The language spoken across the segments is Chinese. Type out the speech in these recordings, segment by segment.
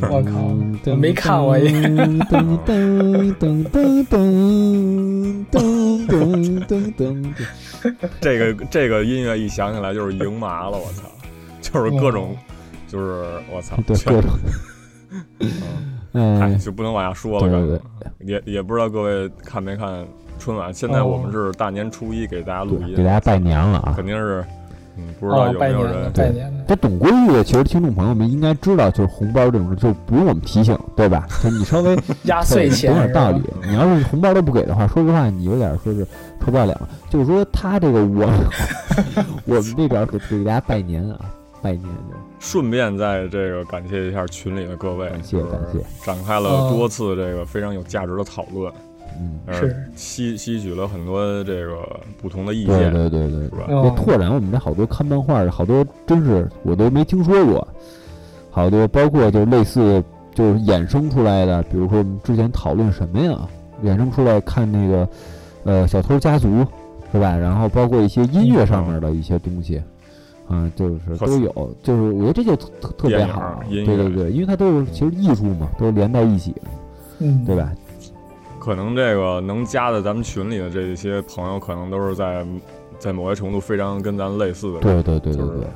我靠我没看我也噔噔噔噔噔噔噔噔噔。这个这个音乐一响起来就是赢麻了，我操！就是各种，就是我操，各种。哎，哎，就不能往下说了，也也不知道各位看没看春晚。现在我们是大年初一给大家录音，给大家拜年了啊！肯定是，嗯，不知道哦，有拜年了，没有人拜年了。这懂规矩的，其实听众朋友们应该知道，就是红包这种事，就不用我们提醒，对吧？就你稍微压岁钱懂点道理。你要是红包都不给的话，说实话，你有点说是臭不要脸了。就是说，他这个我我们这边给给大家拜年啊，拜年的。顺便在这个感谢一下群里的各位，感谢感谢展开了多次这个非常有价值的讨论，是吸吸取了很多这个不同的意对见，对对对是吧？这哦拓展我们这好多看漫画的，好多真是我都没听说过，好多包括就类似就是衍生出来的，比如说我们之前讨论什么呀，衍生出来看那个呃小偷家族是吧？然后包括一些音乐上面的一些东西。嗯，就是都有，就是我觉得这就特特特别好，对对对，因为它都是其实艺术嘛，都是连在一起的，嗯，对？吧？可能这个能加在咱们群里的这些朋友，可能都是在在某些程度非常跟咱类似的人，对对对对就是对，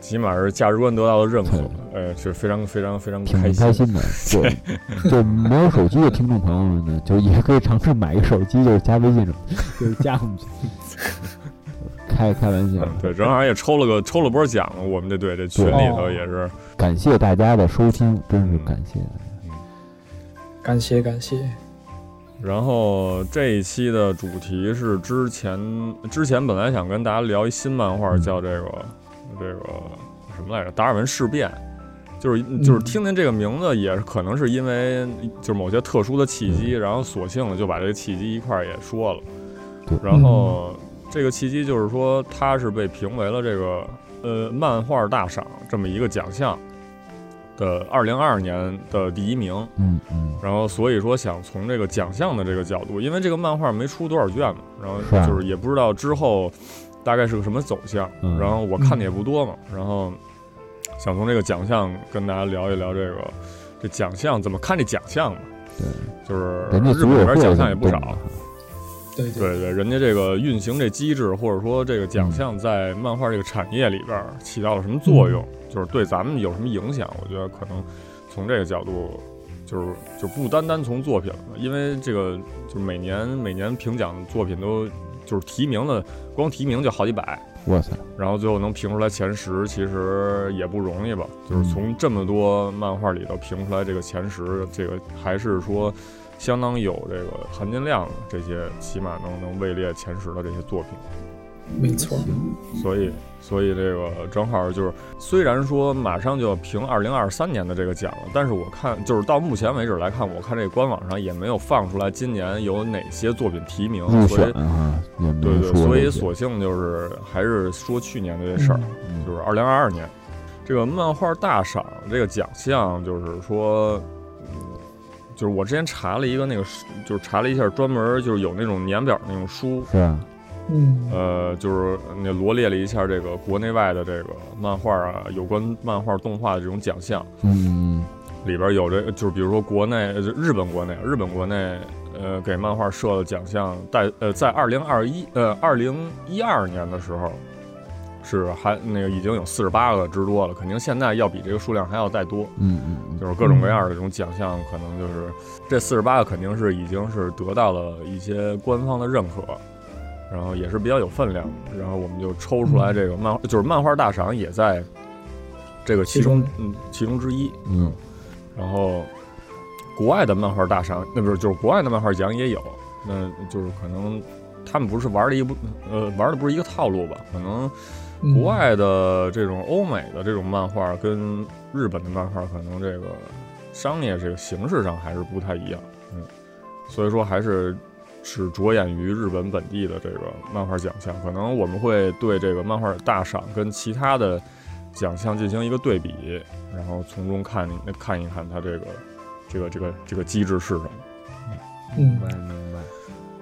起码是价值观得到了认可对，呃，是非常非常非常挺开开心的。对。就没有手机的听众朋友们呢，就也可以尝试买一个手机，就是加微信什么，就是加我们去。开开玩笑。嗯，，对，正好也抽了个抽了波奖，我们这队这群里头哦也是，感谢大家的收听，真是感谢。感谢感谢。然后这一期的主题是之前之前本来想跟大家聊一新漫画，嗯叫这个这个什么来着？达尔文事变。就是就是听见这个名字，也可能是因为就是某些特殊的契机，然后索性的就把这个契机一块儿也说了。然后这个契机就是说，他是被评为了这个呃漫画大赏这么一个奖项的二零二二年的第一名。嗯嗯，然后所以说想从这个奖项的这个角度，因为这个漫画没出多少卷嘛，然后就是也不知道之后大概是个什么走向，嗯。然后我看的也不多嘛，然后想从这个奖项跟大家聊一聊这个这奖项怎么看这奖项嘛，对，就是日本里边奖项也不少，对对，人家这个运行这机制，或者说这个奖项在漫画这个产业里边起到了什么作用，就是对咱们有什么影响？我觉得可能从这个角度，就是就不单单从作品了，因为这个就是每年每年评奖的作品都就是提名的，光提名就好几百，哇塞，然后最后能评出来前十，其实也不容易吧？就是从这么多漫画里头评出来这个前十，这个还是说相当有这个含金量的，这些起码能能位列前十的这些作品。没错。所以，所以这个正好就是，虽然说马上就要评二零二三年的这个奖了，但是我看就是到目前为止来看，我看这官网上也没有放出来今年有哪些作品提名，入所以对对，所以索性就是还是说去年的这事儿，嗯就是二零二二年这个漫画大赏这个奖项，就是说，嗯，就是我之前查了一个那个书，就是查了一下专门就是有那种年表那种书，是啊，嗯，呃，就是那罗列了一下这个国内外的这个漫画啊，有关漫画动画的这种奖项，嗯里边有这个，就是比如说国内，日本国内，日本国内，呃，给漫画设的奖项，在呃，在二零二一呃二零一二年的时候，是还那个已经有四十八个之多了，肯定现在要比这个数量还要再多，嗯嗯嗯，就是各种各样的这种奖项，可能就是这四十八个肯定是已经是得到了一些官方的认可。然后也是比较有分量的，然后我们就抽出来这个漫画，就是漫画大赏也在这个其中，嗯，其中之一。嗯然后国外的漫画大赏，那不是就是国外的漫画奖也有，那就是可能他们不是玩的一不呃玩的不是一个套路吧？可能嗯国外的这种欧美的这种漫画跟日本的漫画可能这个商业这个形式上还是不太一样，嗯，所以说还是只着眼于日本本地的这个漫画奖项，可能我们会对这个漫画大赏跟其他的奖项进行一个对比，然后从中看看一看它这个这个这个这个机制是什么。嗯明白明白。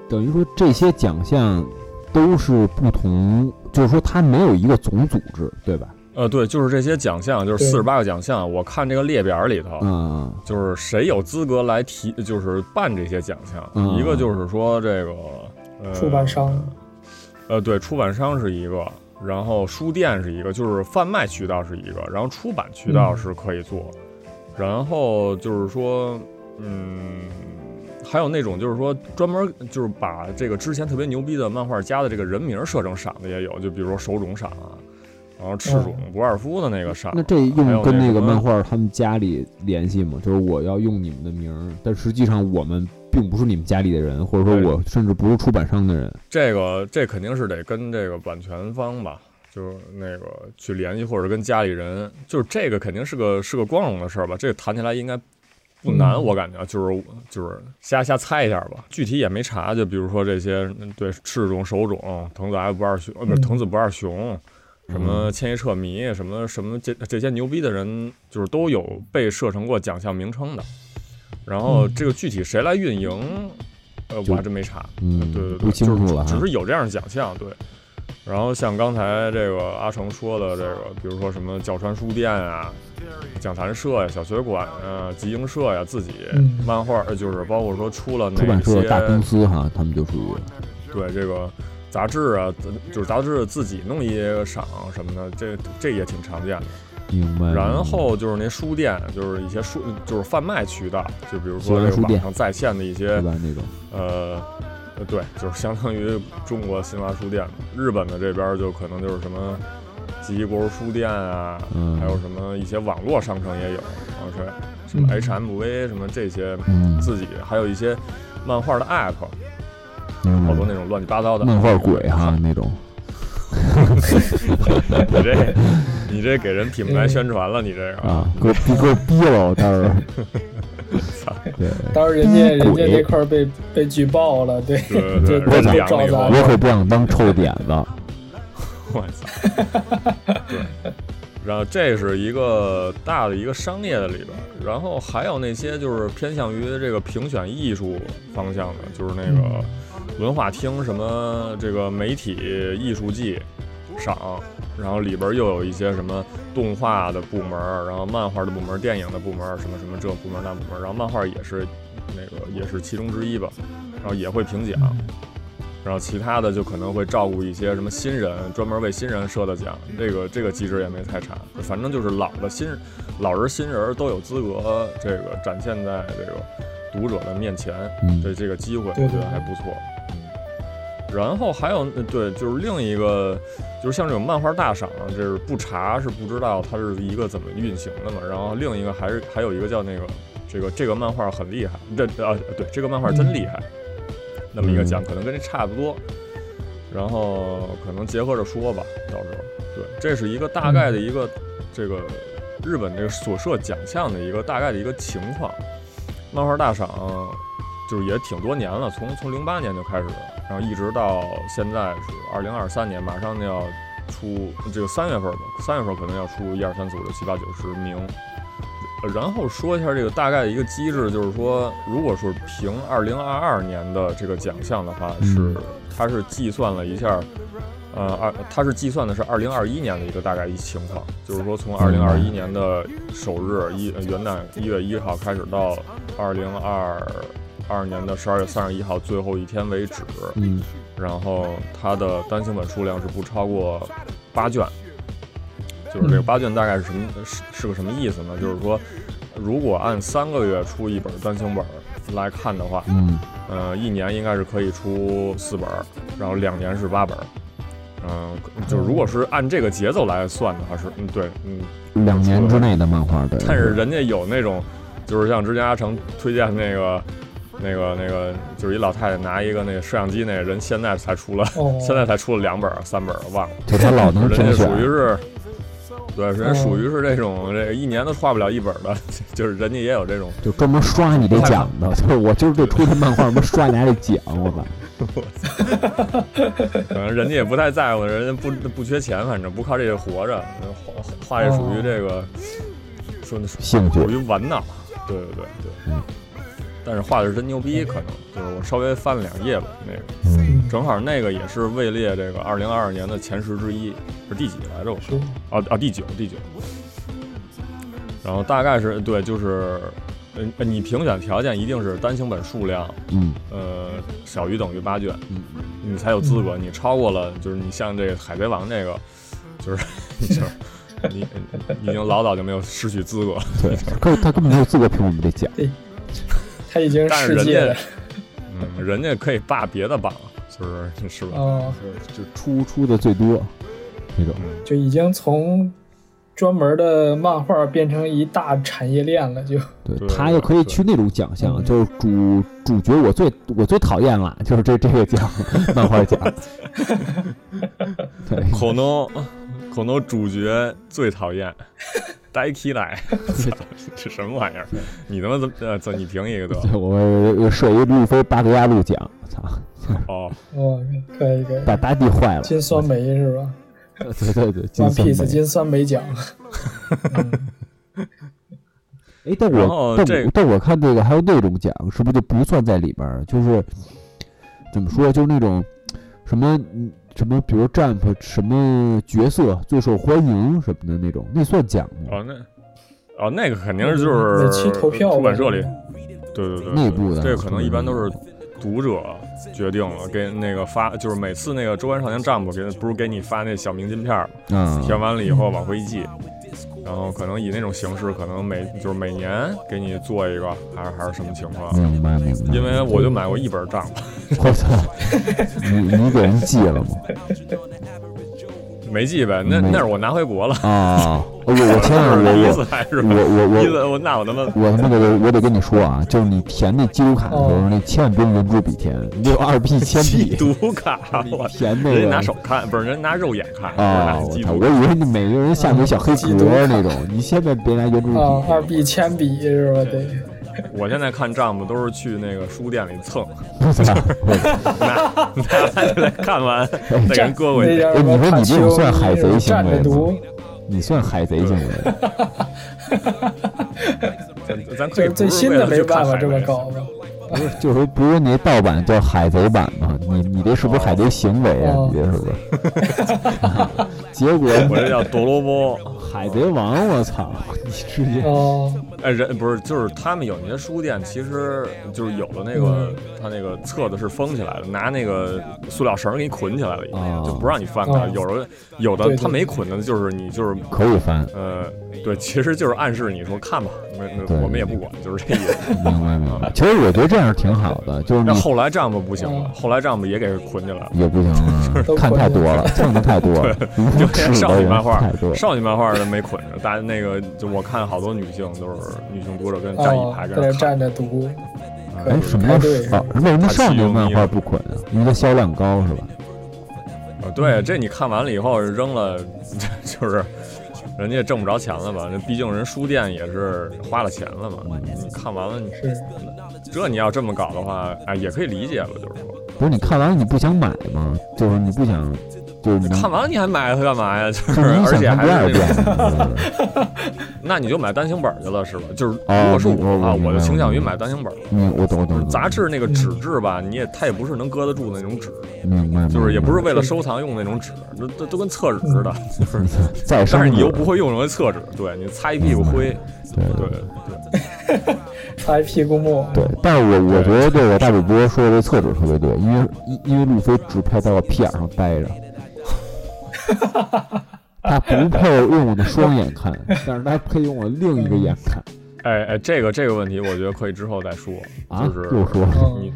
等于说这些奖项都是不同，就是说它没有一个总组织，对吧？呃，对，就是这些奖项，就是对四十八个奖项，我看这个列表里头，嗯就是谁有资格来提，就是办这些奖项。嗯一个就是说这个呃出版商，呃，对，出版商是一个，然后书店是一个，就是贩卖渠道是一个，然后出版渠道嗯是可以做，然后就是说，嗯，还有那种就是说专门就是把这个之前特别牛逼的漫画家的这个人名设成赏的也有，就比如说手冢赏啊，然后赤冢不二夫的那个赏，那这用跟那个漫画他们家里联系吗？就是我要用你们的名儿，但实际上我们并不是你们家里的人，或者说我甚至不是出版商的人。这个这肯定是得跟这个版权方吧，就是那个去联系，或者跟家里人，就是这个肯定是个是个光荣的事儿吧。这个谈起来应该不难，嗯我感觉就是就是瞎瞎猜一下吧，具体也没查。就比如说这些嗯对赤冢、手冢、藤子 F 不二雄，呃，不是嗯藤子不二雄。什么千叶彻弥，什么什么这这些牛逼的人，就是都有被设成过奖项名称的。然后嗯这个具体谁来运营，呃，我还真没查。嗯，对对对。就是只是有这样的奖项，对。然后像刚才这个阿成说的这个，比如说什么教传书店啊、讲坛社呀、小学馆啊、集英社呀，自己嗯漫画，呃就是包括说出了出哪些版社大公司哈，他们就属于对这个杂志啊，就是杂志自己弄一些赏什么的，这这也挺常见的。明白。然后就是那书店，就是一些书，就是贩卖渠道，就比如说这个网上在线的一些对吧？那种呃，呃，对，就是相当于中国新华书店嘛。日本的这边就可能就是什么吉伊国书店啊，嗯还有什么一些网络商城也有，然后是什么嗯 HMV 什么这些嗯，自己，还有一些漫画的 app，明白好多那种乱七八糟的漫画鬼哈那种。你这你这给人品牌宣传了，你这个啊，给我逼给我逼了，我到时候。对，当时人家人家鬼那块儿被被举报了，对，对对对，这人我凉了。我可不想当臭点子。我操！对，然后这是一个大的一个商业的里边，然后还有那些就是偏向于这个评选艺术方向的，就是那个文化厅什么这个媒体艺术季赏，然后里边又有一些什么动画的部门，然后漫画的部门、电影的部门，什么什么这部门那部门，然后漫画也是那个也是其中之一吧，然后也会评奖。然后其他的就可能会照顾一些什么新人，专门为新人设的奖，这个这个机制也没太查，反正就是老的新老人新人都有资格这个展现在这个读者的面前，的这这个机会我觉得还不错。然后还有对，就是另一个就是像这种漫画大赏，这是不查是不知道它是一个怎么运行的嘛。然后另一个还是还有一个叫那个这个这个漫画很厉害，这啊对这个漫画真厉害。那么一个奖，可能跟这差不多，然后可能结合着说吧，到时候对，这是一个大概的一个这个日本这个所设奖项的一个大概的一个情况。漫画大赏就是也挺多年了，从从零八年就开始，然后一直到现在是二零二三年，马上就要出这个三月份吧，三月份可能要出一二三四五六七八九十名。呃然后说一下这个大概的一个机制，就是说，如果说评二零二二年的这个奖项的话，嗯是它是计算了一下，呃，二它是计算的是二零二一年的一个大概一情况，就是说从二零二一年的首日一呃元旦一月一号开始到二零二二年的十二月三十一号最后一天为止，嗯然后它的单行本数量是不超过八卷。就是这个嗯八卷大概是什么是是个什么意思呢？就是说，如果按三个月出一本单行本来看的话，嗯呃，一年应该是可以出四本，然后两年是八本。嗯、就如果是按这个节奏来算的话，是嗯对嗯，两年之内的漫画对。但是人家有那种，就是像之前阿成推荐那个。那个那个就是一老太太拿一个那个摄像机，那个人现在才出了，哦，现在才出了两本三本，忘了。就他老能人家属于是，对，人家属于是这种这个一年都画不了一本的，就是人家也有这种。就专门刷你这奖的，就是我今儿这出这漫画，他妈刷你家这奖，我操！可能人家也不太在乎，人家不不缺钱，反正不靠这个活着。画画这属于这个，说那兴趣属于玩闹。对对对对。嗯但是画的是真牛逼，可能就是我稍微翻了两页吧，那个嗯，正好那个也是位列这个二零二二年的前十之一，是第几来着？我说啊啊，第九第九。然后大概是对，就是，呃，你评选条件一定是单行本数量，嗯呃，小于等于八卷，嗯，你才有资格。你超过了，就是你像这个海贼王这个，就是 就是 你你已经老早就没有失去资格了。对，可他根本没有资格评我们这奖。他已经但是人世界了家，嗯，人家可以霸别的榜，就是是吧？哦，就出出的最多那种。嗯，就已经从专门的漫画变成一大产业链了，就对对他又可以去那种奖项，嗯就是主主角我最我最讨厌了，就是这这个奖，漫画奖。对，可能可能主角最讨厌。呆起来，这什么玩意儿？你他妈怎么呃，怎你评一个得了？我我设一路飞巴格亚路奖，操，哦，哦，可以可以，把大地坏了。金酸梅是吧对对对，金酸梅。金酸梅奖，嗯哎，但我但但我看这个还有那种奖，是不是就不算在里边儿？就是怎么说，就是那种什么嗯什么，比如 Jump 什么角色最受欢迎什么的那种，那算奖吗？哦，那哦，那个肯定是就是每期投票出版社里，对对对，内部的。这个可能一般都是读者决定了，给那个发，就是每次那个周刊少年 Jump 给不是给你发那小明信片儿吗？啊，填完了以后往回一寄，然后可能以那种形式，可能每就是每年给你做一个，还是还是什么情况？明白明白。因为我就买过一本 Jump，我操，你你给人寄了吗？没记呗，那没那是我拿回国了，啊，我我天啊，我次 还是我我我第一次我那我他妈我他妈的我得跟你说啊，就是你填那记录卡的时候，哦那千万别用圆珠笔填，你得有二 B 铅寄笔读卡，我填那个人家拿手看，不是人拿肉眼看，啊，拿我操！我以为你每个人下面小黑格儿那种，你千万别拿圆珠啊，笔。二 B 铅笔是吧？得，我现在看账目都是去那个书店里蹭，看完 再给人搁回去。你说你这种算海贼行为吗，你算海贼行为？咱咱可以就是最新的没办法这么搞。不是，就是不是那盗版叫海贼版吗？你你这是不是海贼行为啊？哦你这是不是？结果我这叫多罗波。海贼王，我操！你直接哦，哎，人不是，就是他们有那些书店，其实就是有的那个，嗯他那个册子是封起来的，拿那个塑料绳给你捆起来了，已经哦就不让你翻开。哦有的有的他没捆的，就是你就是可以翻，呃，对，其实就是暗示你说看吧，那对那我们也不管，就是这意思。明白明白。其实我觉得这样挺好的，就是那后来账目不行了嗯，后来账目也给捆起来了。也不行啊都，看 太多了，蹭的太多了，就少女漫画，。少女漫画的没捆着，大家那个就我看好多女性都是女性读者跟站一哦排，跟在那看。站着读，啊哎，什么少？为什么少女漫画不捆啊？因为它销量高是吧？啊，对，这你看完了以后扔了，就是人家也挣不着钱了吧？那毕竟人书店也是花了钱了嘛。你你看完了，你是这你要这么搞的话，哎，也可以理解了，就是说，不是你看完了你不想买吗？就是你不想，就是你看完了你还买它干嘛呀？就是而且还是那 那你就买单行本去了，是吧？就是哦如果是我我啊，我就倾向于买单行本。嗯我懂我懂。杂志那个纸质吧，你也它也不是能搁得住那种纸，明白，就是也不是为了收藏用那种纸，那都都跟厕纸似的，就是。但是你又不会用成为厕纸，对你擦一屁股灰，对对对。擦一屁股木，对，但是我我觉得这个大主播说的这厕纸特别对，因为因因为路飞只配在我屁眼上待着，他不配用我的双眼看，但是他配用我另一个眼看哎哎，这个这个问题，我觉得可以之后再说。啊就是，又说嗯你，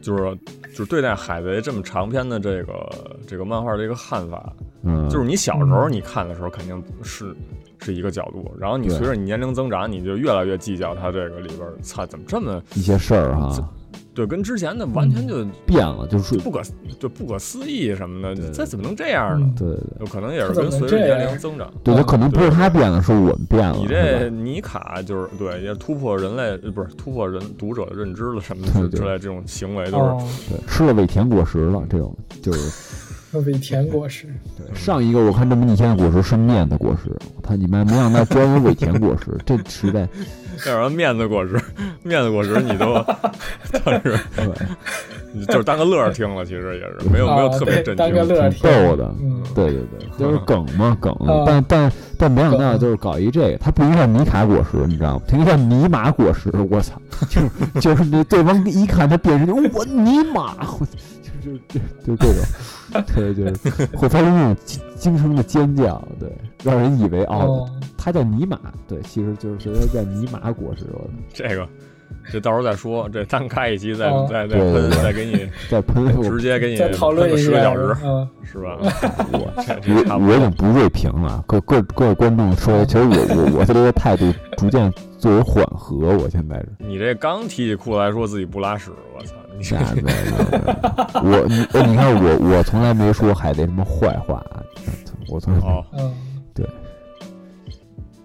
就是就是对待海贼这么长篇的这个这个漫画的一个看法，嗯，就是你小时候你看的时候肯定是是一个角度，然后你随着你年龄增长，你就越来越计较它这个里边儿，操，怎么这么一些事儿哈，对，跟之前的完全就变了，就是不可就不可思议什么的，这怎么能这样呢？对对对，有可能也是跟随着年龄增长。对，他可能不是他变了，是我们变了。你这尼卡就是对，也突破人类呃不是突破人读者的认知了什么的对之之类这种行为都是哦，对吃了尾田果实了，这种就是尾田果实，对上一个我看这么逆天的果实是面的果实，他你妈没想到居然有尾田果实，这时代要不然面子果实，面子果实你都 当时对你就是当个乐儿听了，其实也是没有没有啊特别震对当个惊。挺乐儿听逗的。嗯，对对对，就是梗嘛梗啊，但但但没想到就是搞一这个，它不应该叫尼卡果实，你知道吗？它应该叫尼玛果实，我操！就是就是那对方一看他变身就我尼玛，我就就就就这种，对，就是 会发出那种惊惊声的尖叫，对，让人以为哦，哦，它叫尼玛，对，其实就是所以它叫尼玛果实，我这个这到时候再说，这单开一期再哦再再喷，再给你再喷直接给你再讨论十个小时，，嗯，是吧？我我我已经。不锐评了，各各各位观众说，其实我我我的这个态度逐渐作为缓和，我现在是。你这刚提起裤子来说自己不拉屎，我操！你这那个，我你呃你看我我从来没说海贼什么坏话，我从来没哦，嗯，对，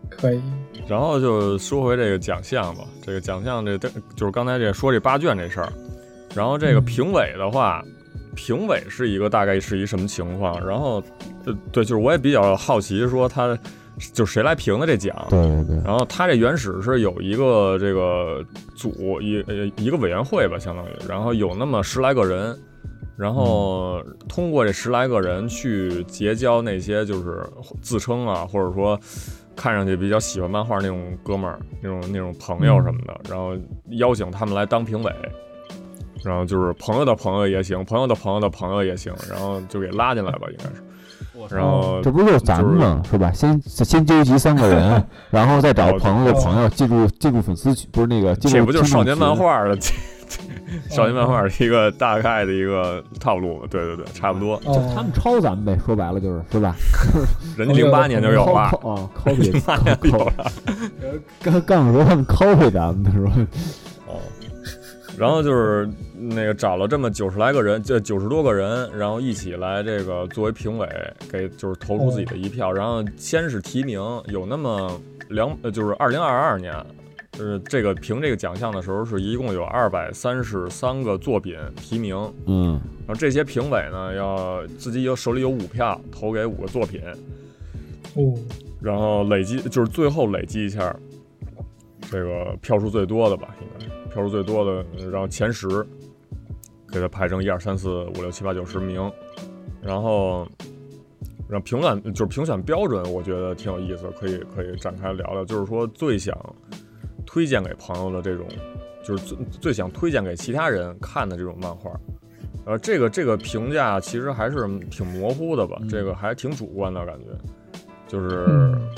可以，然后就说回这个奖项吧，这个奖项这就是刚才这说这八卷这事儿，然后这个嗯。评委的话，评委是一个大概是一什么情况？然后，呃，对，就是我也比较好奇，说他就是谁来评的这奖？对对对，然后他这原始是有一个这个组一呃一个委员会吧，相当于，然后有那么十来个人，然后通过这十来个人去结交那些就是自称啊，或者说看上去比较喜欢漫画那种哥们儿、那种那种朋友什么的，然后邀请他们来当评委。然后就是朋友的朋友也行，朋友的朋友的朋友也行，然后就给拉进来吧，应该是。然后这不就是咱们吗？是吧？先先纠集三个人，然后再找朋友的朋友进入进入粉丝群，不是那个进入这不就是 少年漫画的少年漫画的一个大概的一个套路？对对对，差不多。就哦，他们抄咱们呗，说白了就是是吧？人家零八年就有了，copy 啊，copy 八年有了。刚刚说他们 copy 咱们的是吧？哦，然后就是那个找了这么九十来个人，这九十多个人，然后一起来这个作为评委，给就是投出自己的一票。然后先是提名，有那么两呃，就是二零二二年。呃，这个评这个奖项的时候，是一共有二百三十三个作品提名，嗯然后这些评委呢，要自己有手里有五票，投给五个作品，哦，然后累积就是最后累积一下，这个票数最多的吧，应该票数最多的，然后前十给它排成一二三四五六七八九十名，然后，让评选就是评选标准，我觉得挺有意思，可以可以展开聊聊，就是说最想推荐给朋友的这种，就是最最想推荐给其他人看的这种漫画。呃，这个这个评价其实还是挺模糊的吧，这个还挺主观的感觉，就是、嗯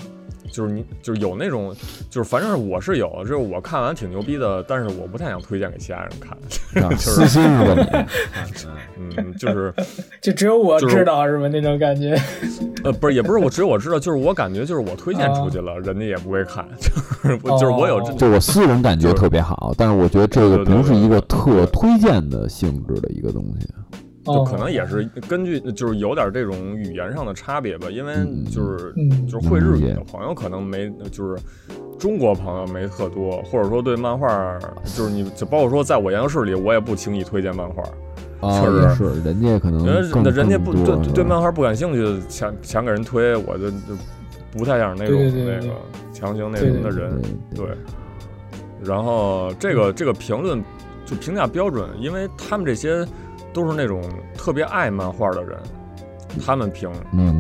就是你就是有那种，就是反正我是有，就是我看完挺牛逼的，但是我不太想推荐给其他人看，啊 私心是吧你？嗯，就是 就只有我知道是吧？那种感觉，呃不是也不是我只有我知道，就是我感觉就是我推荐出去了，人家也不会看，就是我就是我有就我私人感觉特别好，但是我觉得这个不是一个特推荐的性质的一个东西。就哦。可能也是根据就是有点这种语言上的差别吧，因为嗯就是嗯。就是会日语的朋友可能没就是中国朋友没特多，或者说对漫画就是你就包括说在我研究室里，我也不轻易推荐漫画，啊，确实也是，人家可能因人家不对对漫画不感兴趣，强强给人推，我就就不太想那种对对对对那个强行那对什么的人，对对。然后这个这个评论就评价标准，因为他们这些都是那种特别爱漫画的人，他们评。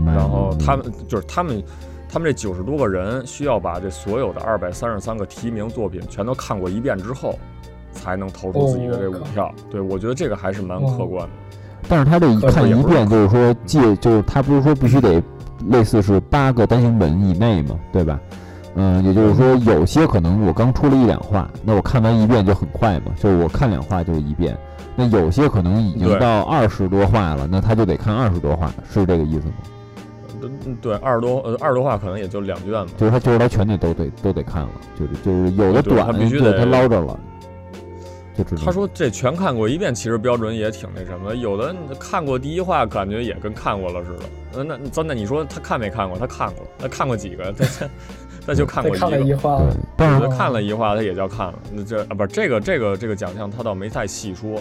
然后他们就是他们，他们这九十多个人需要把这所有的二百三十三个提名作品全都看过一遍之后，才能投出自己的这五票。对我觉得这个还是蛮客观的。但是他这一看一遍，就是说借，就是他不是说必须得类似是八个单行本以内嘛，对吧？嗯，也就是说有些可能我刚出了一两话，那我看完一遍就很快嘛，就是我看两话就是一遍。那有些可能已经到二十多话了，那他就得看二十多话，是这个意思吗？嗯，对，二十多呃二十多话可能也就两卷吧。就是他就是他全得都得都得看了，就是就是有的对短，他必须得他捞着了。他说这全看过一遍，其实标准也挺那什么的。有的看过第一话，感觉也跟看过了似的。呃那那真的，你说他看没看过？他看过，他看过几个？他他他就看过一个。对一话了，，但是我觉得看了一话，他也叫看了。那这啊，不是这个这个这个奖项，他倒没太细说，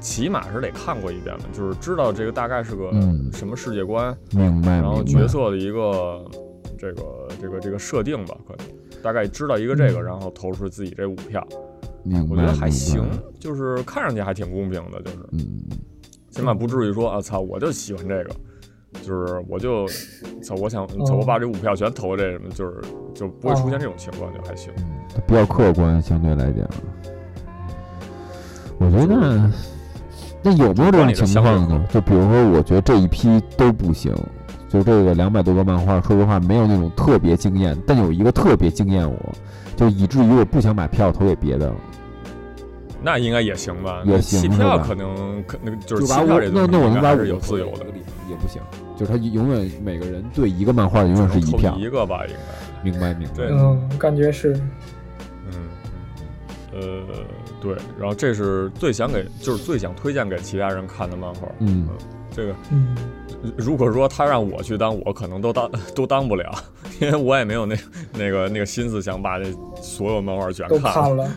起码是得看过一遍的，就是知道这个大概是个嗯。什么世界观，明白，然后角色的一个这个这个这个设定吧，可能。大概知道一个这个，嗯。然后投出自己这五票，明白，我觉得还行，就是看上去还挺公平的，就是。嗯，起码不至于说啊操，我就喜欢这个。就是我就 操，我想操，我把这五票全投这什么，就是就不会出现这种情况，就还行。嗯，比较客观，相对来讲，我觉得那那有没有这种情况呢？就比如说，我觉得这一批都不行，就这个两百多个漫画，说实话没有那种特别惊艳，但有一个特别惊艳我，就以至于我不想把票投给别的了，那应该也行吧？也那行是吧？弃票可能可那个就是弃把我票这东西那那我能把应该还是有自由的，也不行，就是他永远每个人对一个漫画永远是一投票，一个吧，应该。明白明白。对。嗯，感觉是，嗯，呃，对，然后这是最想给，就是最想推荐给其他人看的漫画。嗯，这个嗯，如果说他让我去当，我可能都当 都当不了，因为我也没有那那个那个心思想把这所有漫画全看看了，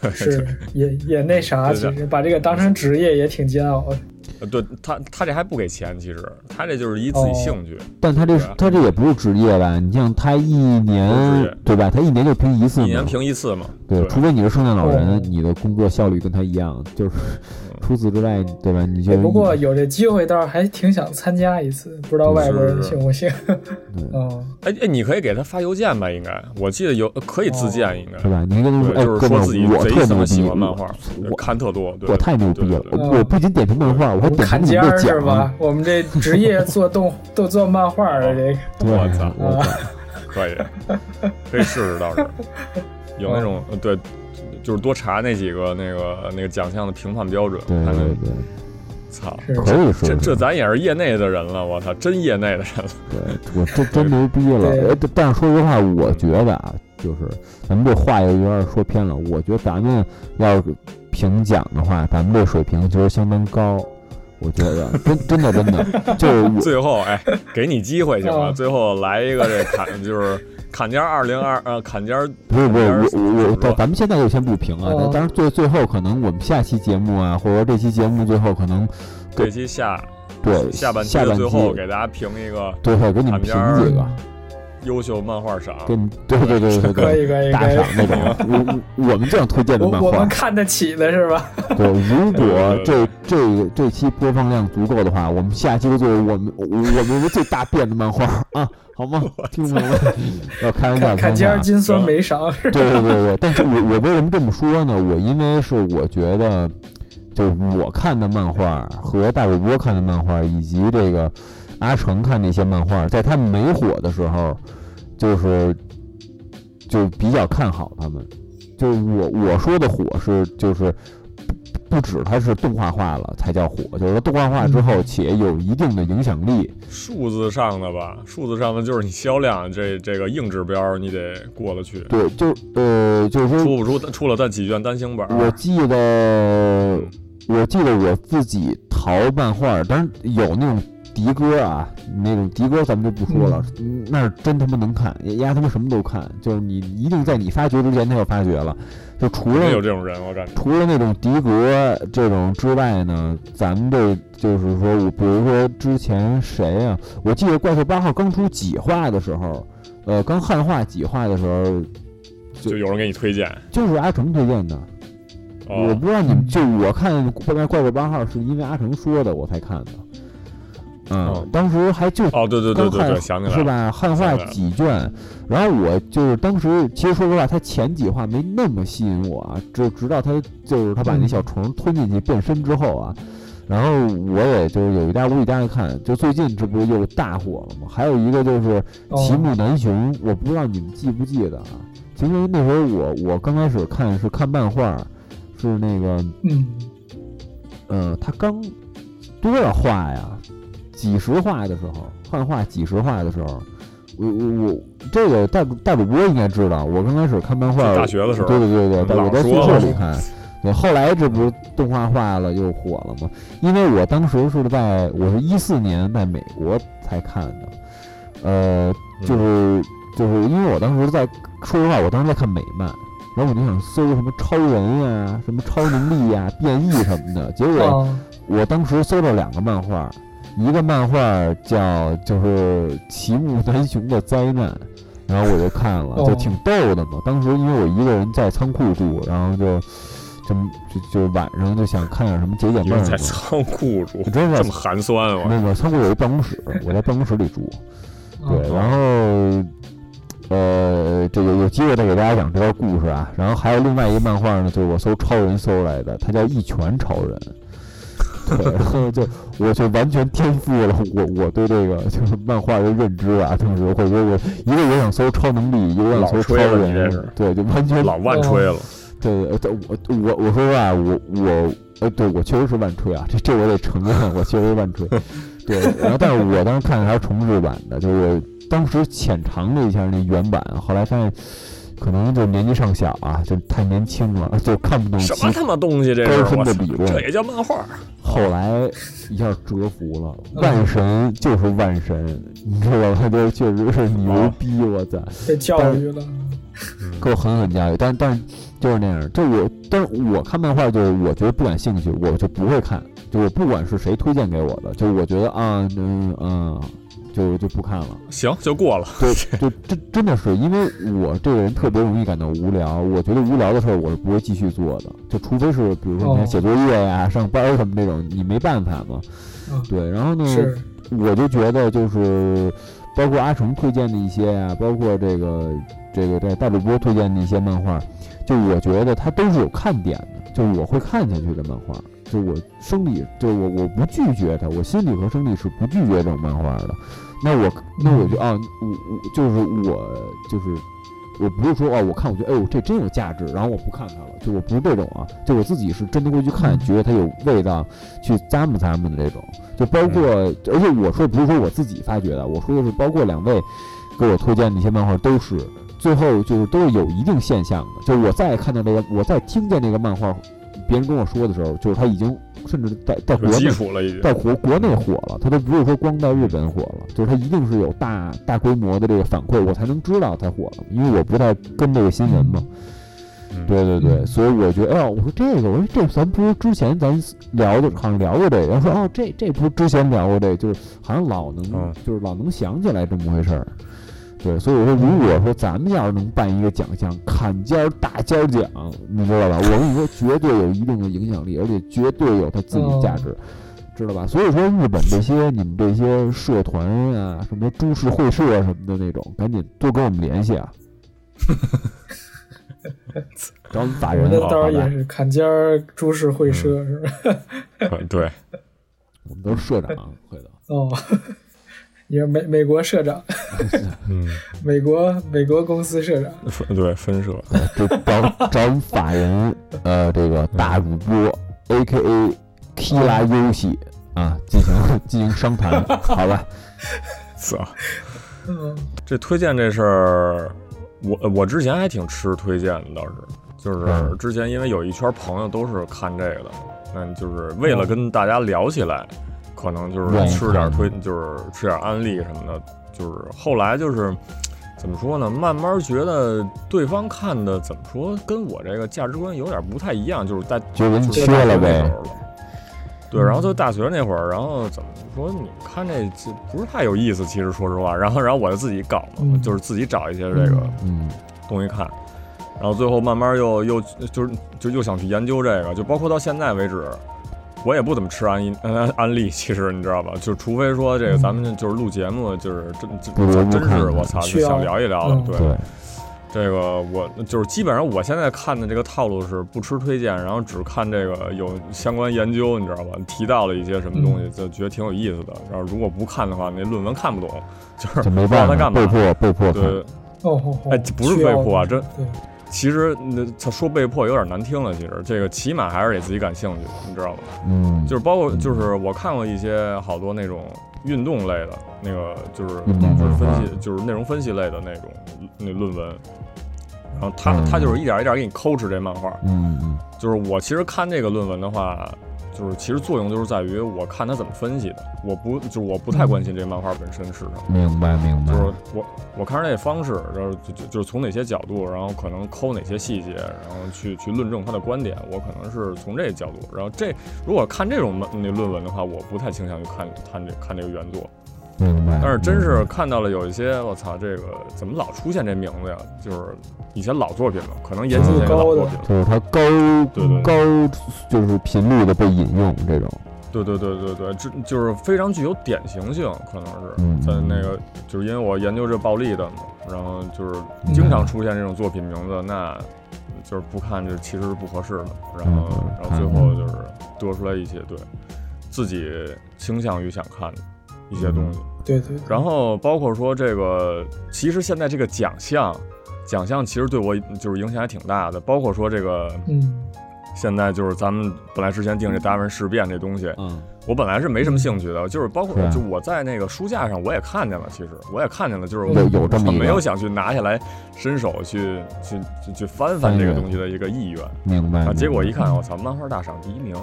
对，是也也那啥，其实把这个当成职业也挺煎熬的。呃对他他这还不给钱，其实他这就是一自己哦兴趣。但他这对啊他这也不是职业吧？你像他一年业对吧？他一年就评一次一年，评一次嘛，对，除非你是圣诞老哦人，你的工作效率跟他一样，就是嗯除此之外，对吧？你就哎不过有这机会，倒是还挺想参加一次，不知道外国人信不行。嗯，哎哎，你可以给他发邮件吧？应该，我记得有可以自荐，应该是吧？你跟他说，就是哥们儿，说自己我特牛逼，喜欢漫画，我看特多，对我太牛逼了！我我不仅点评漫画，我你们的尖儿是吧。？我们这职业做动都做漫画的这个，我操我操！可以，可以试试倒是。有那种呃对，就是多查那几个那个那个奖项的评判标准，对对对，操，可以说这这咱也是业内的人了，我操，真业内的人了。对我真真牛逼了。但但是说实话，我觉得啊，就是咱们这话又有点说偏了。我觉得咱们要是评奖的话，咱们这水平其实相当高。我觉得真真的真的，就是 最后哎，给你机会行吗？哦最后来一个这砍，就是砍尖二零二呃，砍尖儿不是不是我我我，咱咱们现在就先不评啊。哦但当然最最后可能我们下期节目啊，或者说这期节目最后可能这期下对下半期下半的最后期给大家评一个最后给你们评几个，优秀漫画赏。跟对对对对对可以可以大可以赏那种。我我我们这样推荐的漫画我我们，看得起的是吧？对，如果对对这这个这期播放量足够的话，我们下期就做我们我我们最大变的漫画啊，好吗？听众朋友们，要开玩笑，看看开玩笑。尖儿金酸梅赏，对对对对，但是我我为什么这么说呢？我因为是我觉得，就是我看的漫画和大主播看的漫画，以及这个阿成看那些漫画，在他们没火的时候，就是就比较看好他们。就我我说的火是就是不不止它是动画化了才叫火，就是说动画化之后且有一定的影响力。数字上的吧，数字上的就是你销量这这个硬指标，你得过得去。对，就呃就是说出不出出了但几卷单行本儿？我记得，我记得我自己淘漫画，但是有那种迪哥啊，那种迪哥咱们就不说了，嗯那是真他妈能看，丫他妈什么都看，就是你一定在你发掘之前他就发掘了，就除了有这种人，我感觉。除了那种迪哥这种之外呢，咱们这就是说我比如说之前谁啊，我记得怪兽八号刚出几话的时候，呃，刚汉化几话的时候，就有人给你推荐。就是阿成推荐的。我哦，不知道你们，就我看怪怪怪兽八号是因为阿成说的，我才看的。嗯，哦当时还就哦，对对对刚汉对对，想起来。是吧？汉化几卷，然后我就是当时其实说实话，他前几话没那么吸引我啊，就直到他就是他把那嗯小虫吞进去变身之后啊，然后我也就是有一搭无一搭的看，就最近这不是又大火了吗？还有一个就是齐哦木南雄，我不知道你们记不记得啊？其实那时候我我刚开始看是看漫画，是那个嗯，呃，他刚多少话呀？几十画的时候，汉化几十画的时候，我我我这个大主大主播应该知道，我刚开始看漫画，大学的时候对对对对，老我在宿舍里看，对，后来这不是动画化了又火了吗？因为我当时是在我是一四年在美国才看的，呃，就是就是因为我当时在说实话，我当时在看美漫，然后我就想搜什么超人呀、什么超能力呀、变异什么的，结果啊，我当时搜到两个漫画，一个漫画叫就是齐木楠雄的灾难，然后我就看了，就哦挺逗的嘛。当时因为我一个人在仓库住，然后就就就就晚上就想看点什么解解闷儿嘛。仓库住，我真是这么寒酸啊！那个仓库有一办公室，我在办公室里住。对，啊然后呃，这个有机会再给大家讲这段故事啊。然后还有另外一个漫画呢，就是我搜超人搜来的，它叫《一拳超人》。对，然后就我就完全颠覆了我我对这个就是漫画的认知啊，就是或者说我一个也想搜超能力，一个想搜超人是，对，就完全老万吹了，对，呃对我我我说实话，我我呃，对我确实是万吹啊，这这我得承认，我确实是万吹。对，然后但是我当时看的还是重制版的，就是我当时浅尝了一下那原版，后来发现可能就年纪尚小啊，就太年轻了，就看不懂什么他妈东西这高是？我操深的理论这也叫漫画？后来一下折服了，万神就是万神，你知道吧？这确实是牛逼，我操！被教育了。嗯给我狠狠教育，但但就是那样，就我，但是我看漫画就是我觉得不感兴趣，我就不会看，就我不管是谁推荐给我的，就我觉得啊，嗯嗯，就就不看了。行，就过了。对，就真真的是因为我这个人特别容易感到无聊，我觉得无聊的事儿我是不会继续做的，就除非是比如说你写作业呀、上班儿什么这种，你没办法嘛。嗯对，然后呢，我就觉得就是包括阿成推荐的一些啊，包括这个这个这大主播推荐的一些漫画，就我觉得它都是有看点的，就是我会看下去的漫画。就我生理，就我我不拒绝它，我心理和生理是不拒绝这种漫画的。那我那我就啊，我我就是我就是我不是说啊，我看我觉得哎呦这真有价值，然后我不看它了，就我不是这种啊，就我自己是真的会去看，嗯觉得它有味道，去咂摸咂摸的这种。就包括，而且我说不是说我自己发掘的，我说的是包括两位给我推荐的一些漫画都是，最后就是都是有一定现象的。就是我再看到这个，我再听见那个漫画，别人跟我说的时候，就是他已经甚至在在国内了已经。在国国内火了，他都不是说光在日本火了，就是他一定是有大大规模的这个反馈，我才能知道他火了，因为我不太跟这个新闻嘛。嗯对对对，嗯所以我觉得，哎呀，我说这个，我说这咱不是之前咱聊的，好像聊过这个，然后说哦，这这不是之前聊过这个，就是好像老能，嗯就是老能想起来这么回事儿。对，所以我说，如果说咱们要是能办一个奖项，坎尖儿大尖儿奖，你知道吧？我跟你说，绝对有一定的影响力，而且绝对有它自己的价值。知道吧？所以说日本这些你们这些社团啊，什么株式会社什么的那种，赶紧多跟我们联系啊！找我们法我人们的到时候好吧也是坎肩儿株式会社是吧？嗯 对，我们都是社长，会的。哦，你说美美国社长，嗯，美国美国公司社长。分对分社，就找找法人，呃，这个大主播 A K A Kila 游戏啊，进行进行商谈，好吧？操！嗯这推荐这事儿，我我之前还挺吃推荐的，倒是，就是嗯之前因为有一圈朋友都是看这个的，嗯，就是为了跟大家聊起来，可能就是吃点推，就是吃点安利什么的，就是后来就是。怎么说呢？慢慢觉得对方看的怎么说，跟我这个价值观有点不太一样，就是在就是缺了呗。对，然后就大学那会儿，然后怎么说？你看这这不是太有意思，其实说实话。然后，然后我就自己搞嘛，嗯就是自己找一些这个嗯东西看，然后最后慢慢又又就是就又想去研究这个，就包括到现在为止，我也不怎么吃安安安利，其实你知道吧？就除非说这个嗯咱们就是录节目，就是真真真是我操，就想聊一聊嗯，对。这个我就是基本上我现在看的这个套路是不吃推荐，然后只看这个有相关研究，你知道吧？提到了一些什么东西，就觉得挺有意思的。然后如果不看的话，那论文看不懂，就是就没不知道办法，他干嘛被。迫被迫看。对，哦哎不是被迫啊的这对，其实那他说被迫有点难听了，其实这个起码还是得自己感兴趣，你知道吗？嗯，就是包括嗯就是我看过一些好多那种运动类的那个，就是就是分析就是内容分析类的那种那论文。然后他嗯他就是一点一点给你抠出这漫画。嗯嗯就是我其实看这个论文的话，就是其实作用就是在于我看他怎么分析的，我不就是我不太关心这漫画本身是什么。明白明白就，是我我看这方式，然后就就就是从哪些角度，然后可能抠哪些细节，然后去去论证他的观点，我可能是从这个角度。然后这如果看这种漫那论文的话，我不太倾向于看看这看这个原作。明白。但是真是看到了有一些，我操，这个怎么老出现这名字呀？就是以前老作品了，可能延期前也老作品。了。就是它高对对高就是频率的被引用这种，对对对对对，这就是非常具有典型性，可能是。嗯在那个，就是因为我研究这暴力的嘛，然后就是经常出现这种作品名字，那就是不看这其实是不合适的，然后嗯然后最后就是多出来一些对自己倾向于想看的一些东西，对对，对。然后包括说这个，其实现在这个奖项，奖项其实对我就是影响还挺大的，包括说这个嗯现在就是咱们本来之前定这达文事变这东西，嗯我本来是没什么兴趣的，就是包括就我在那个书架上我也看见了，其实我也看见了，就是有我有这么一个没有想去拿下来伸手去去去去翻翻这个东西的一个意愿明白。啊。结果一看，我操，漫画大赏第一名，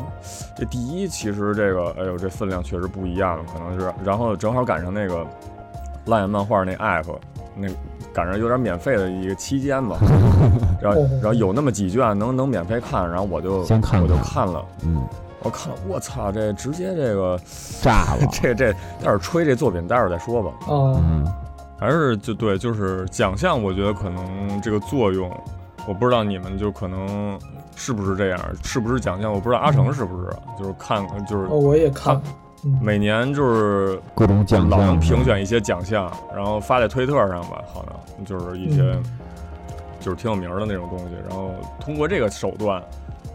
这第一其实这个哎呦这分量确实不一样，可能是，然后正好赶上那个烂眼漫画那 app 那赶上有点免费的一个期间吧，然后哦然后有那么几卷能能免费看，然后我就先看我就看看了。嗯，我看了，我操，这直接这个炸了，这这待会儿吹这作品，待会儿再说吧。哦嗯。还是就对，就是奖项，我觉得可能这个作用，我不知道你们就可能是不是这样，是不是奖项，我不知道阿成是不是，就是看就是哦，我也看，嗯每年就是各种奖老能项评选一些奖项，然后发在推特上吧，好像就是一些嗯。就是挺有名儿的那种东西，然后通过这个手段。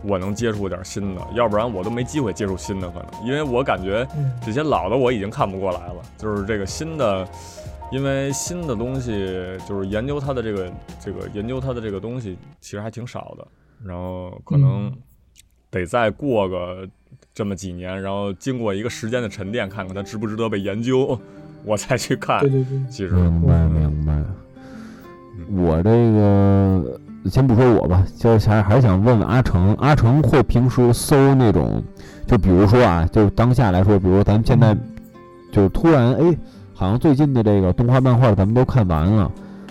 我能接触点新的，要不然我都没机会接触新的，可能因为我感觉嗯。这些老的我已经看不过来了，就是这个新的，因为新的东西就是研究它的这个这个研究它的这个东西其实还挺少的，然后可能嗯。得再过个这么几年，然后经过一个时间的沉淀，看看它值不值得被研究，我才去看对。对对，其实，明白明白。我这个先不说我吧，就是还还是想问问阿成，阿成会平时搜那种，就比如说啊，就是当下来说，比如说咱们现在就是突然哎，好像最近的这个动画漫画咱们都看完了，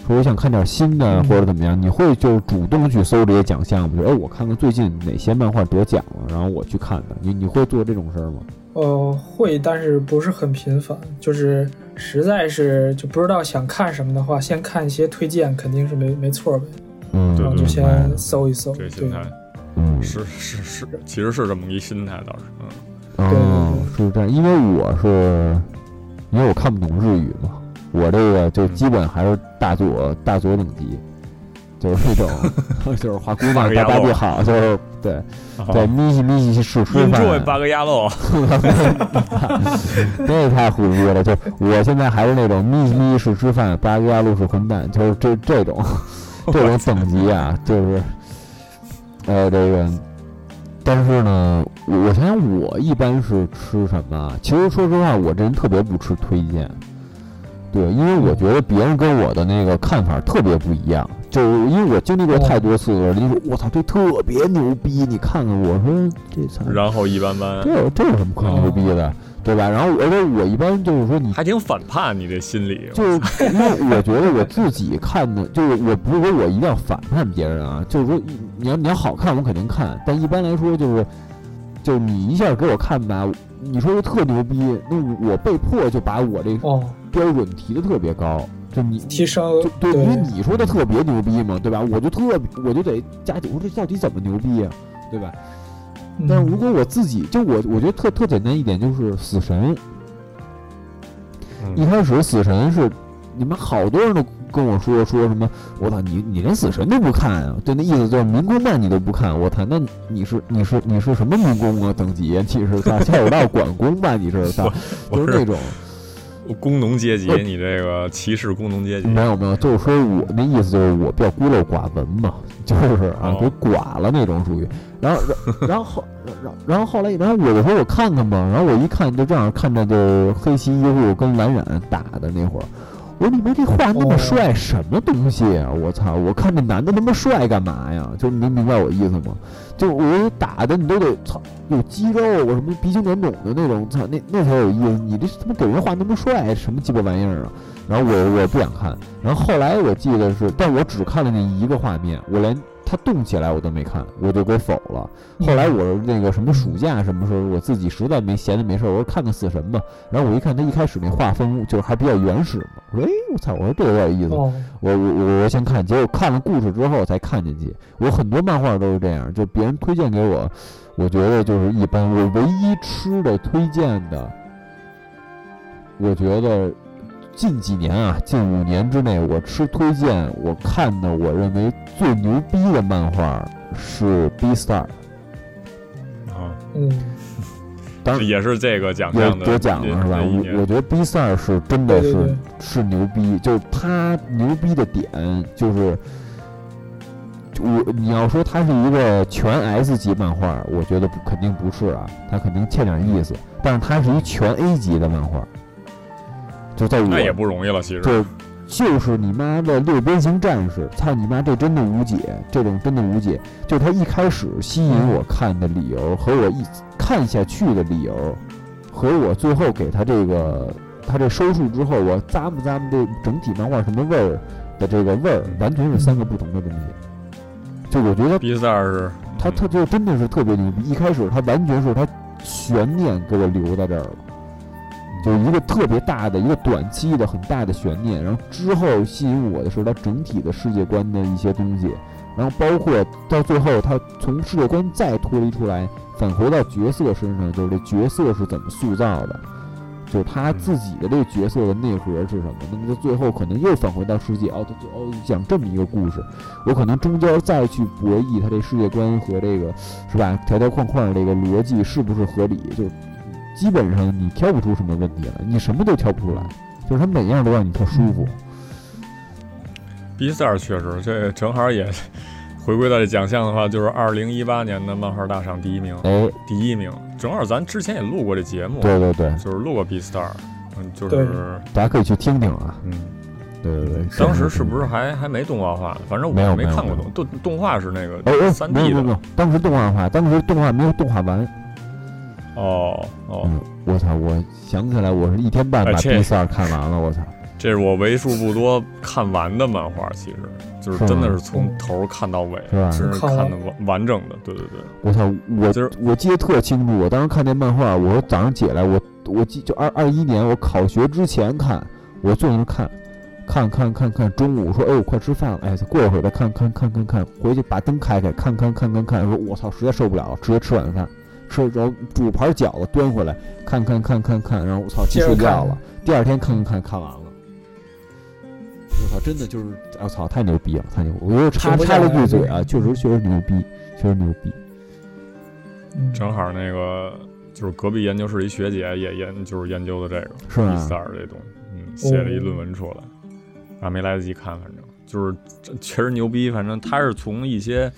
说我想看点新的嗯。或者怎么样，你会就主动去搜这些奖项吗？就哎，我看看最近哪些漫画得奖了，然后我去看的。你你会做这种事儿吗？呃，会，但是不是很频繁，就是实在是就不知道想看什么的话，先看一些推荐，肯定是没没错呗，嗯，对对然后就先搜一搜，对这心态。嗯，是是是，其实是这么一心态，倒是，嗯，哦，是这样，因为我是，因为我看不懂日语嘛，我这个就基本还是大佐大佐等级，就是那种，就是花姑娘大大地好，就是 对对，咪西咪西是吃饭，八个鸭肉，这太虎逼了，就我现在还是那种咪西咪西是吃饭，八个鸭路是混蛋，就是这这种这种等级啊，就是，呃，这个。但是呢，我我想想，我一般是吃什么啊？其实说实话，我这人特别不吃推荐，对，因为我觉得别人跟我的那个看法特别不一样。就是因为我经历过太多次了，人家说我操这特别牛逼，你看看，我说这操，然后一般般，这有这有什么可牛逼的，对吧？然后而且我一般就是说你还挺反叛，你这心理，就是因为我觉得我自己看的，就是我不是说我一定要反叛别人啊，就是说你要你要好看我肯定看，但一般来说就是，就是你一下给我看吧，你说的特牛逼，那我被迫就把我这哦，标准提的特别高，就你提升对，因为你说的特别牛逼嘛，对吧？我就特我就得加紧，我说这到底怎么牛逼呀、对吧？但是如果我自己就我我觉得特特简单一点就是死神，一嗯开始死神是你们好多人都跟我说说什么，我操你你连死神都不看啊？对，那意思就是民工漫你都不看，我操，那你是你是你是什么民工啊？等级啊？你是操下水道管工吧？你是操，就是那种。工农阶级，你这个歧视工农阶级，没有没有，就是说我那意思就是我比较孤陋寡闻嘛，就是啊哦。给寡了那种属于。然后然 然后后然后然后后来然后我就说我看看吧，然后我一看就这样看着就黑崎一护跟蓝染打的那会儿，我说你妈这画那么帅，什么东西啊？我操！我看那男的那么帅干嘛呀？就能明白我意思吗？就我打的你都得操有肌肉，我什么鼻青脸肿的那种，操那那才有意思。你这他妈给人画那么帅，什么鸡巴玩意儿啊？然后我我不想看。然后后来我记得是，但我只看了那一个画面，我连。他动起来我都没看，我就给否了。后来我那个什么暑假什么时候，我自己实在没闲着没事儿，我说看看死神吧。然后我一看他一开始那画风就是还比较原始嘛，我说哎我操，我说这有点意思。我我我我先看，结果看了故事之后才看进去。我很多漫画都是这样，就别人推荐给我，我觉得就是一般。我唯一吃的推荐的，我觉得。近几年啊，近五年之内，我吃推荐，我看的我认为最牛逼的漫画是《B Star》啊，嗯，当然也是这个奖项的得奖了是吧？我我觉得《B Star》是真的是是牛逼，就是他牛逼的点就是，我你要说它是一个全 S 级漫画，我觉得不肯定不是啊，它肯定欠点意思，但是它是一全 A 级的漫画。就在我那也不容易了，其实就就是你妈的六边形战士，操你妈，这真的无解，这种真的无解。就他一开始吸引我看的理由和我一看下去的理由，和我最后给他这个他这收束之后，我咂摸咂摸这整体漫画什么味儿的这个味儿，完全是三个不同的东西。就我觉得比赛是他他就真的是特别牛逼，一开始他完全是他悬念给我留在这儿了。就一个特别大的一个短期的很大的悬念，然后之后吸引我的是它整体的世界观的一些东西，然后包括到最后他从世界观再脱离出来，返回到角色身上，就是这角色是怎么塑造的，就是他自己的这个角色的内核是什么？那么在最后可能又返回到世界，哦，他就哦讲这么一个故事，我可能中间再去博弈他这世界观和这个是吧条条框框这个逻辑是不是合理？就。基本上你挑不出什么问题来，你什么都挑不出来，就是它每样都让你特舒服。B star 确实，这正好也回归到这奖项的话，就是二零一八年的漫画大赏第一名。哎，第一名，正好咱之前也录过这节目，对对对，就是录过 B Star，嗯，就是大家可以去听听啊。嗯，对对对，当时是不是还还没动画化？反正我没看过动动动画是那个三 D 的，当时动画化，当时动画没有动画完。哦哦，我操！我想起来，我是一天半把《B 三》看完了。我操，这是我为数不多看完的漫画，其实就是真的是从头看到尾，是看的完完整的。对对对，我操！我今儿我记得特清楚，我当时看那漫画，我说早上起来，我我记就二二一年我考学之前看，我坐在那看，看看看看，中午说哎我快吃饭了，哎过一会儿再看看看看看，回去把灯开开，看看看看看，说我操，实在受不了，直接吃晚饭。吃然后煮盘饺子端回来看看看看看，然后我操去睡觉了。第二天看看看看完了，我操真的就是我操太牛逼了太牛！我又插插了句嘴啊，确实确实牛逼，确实牛逼。正好那个就是隔壁研究室一学姐也研就是研究的这个是吧？三这东西，嗯，写了一论文出来，啊没来得及看，反正就是确实牛逼。反正他是从一些。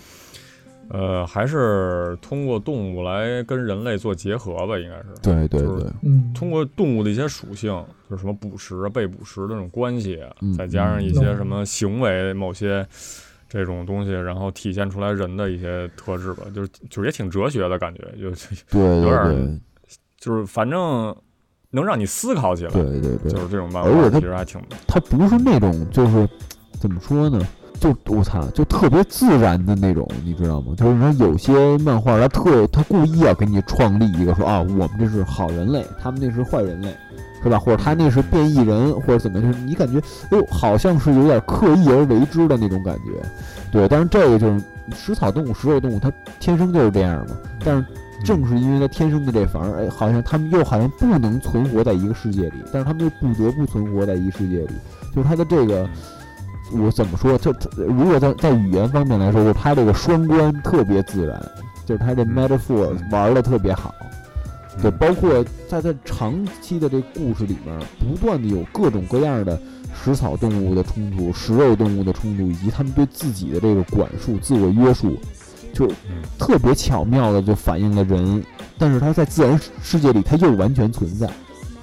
呃，还是通过动物来跟人类做结合吧，应该是。对对对，嗯，通过动物的一些属性，就是什么捕食、被捕食的这种关系，再加上一些什么行为、某些这种东西，然后体现出来人的一些特质吧，就是就是也挺哲学的感觉，就对有点，就是反正能让你思考起来。对对对，就是这种漫画，其实还挺。它不是那种，就是怎么说呢？就我操，就特别自然的那种，你知道吗？就是说有些漫画，他特他故意要给你创立一个说啊，我们这是好人类，他们那是坏人类，是吧？或者他那是变异人，或者怎么？就是你感觉，哎呦，好像是有点刻意而为之的那种感觉。对，但是这个就是食草动物、食肉动物，它天生就是这样嘛。但是正是因为它天生的这反而哎，好像他们又好像不能存活在一个世界里，但是他们又不得不存活在一个世界里，就是它的这个。我怎么说？就如果在在语言方面来说，就是他这个双关特别自然，就是他这 metaphor 玩的特别好。对，包括在他长期的这故事里面，不断的有各种各样的食草动物的冲突、食肉动物的冲突，以及他们对自己的这个管束、自我约束，就特别巧妙的就反映了人，但是他在自然世界里他又完全存在。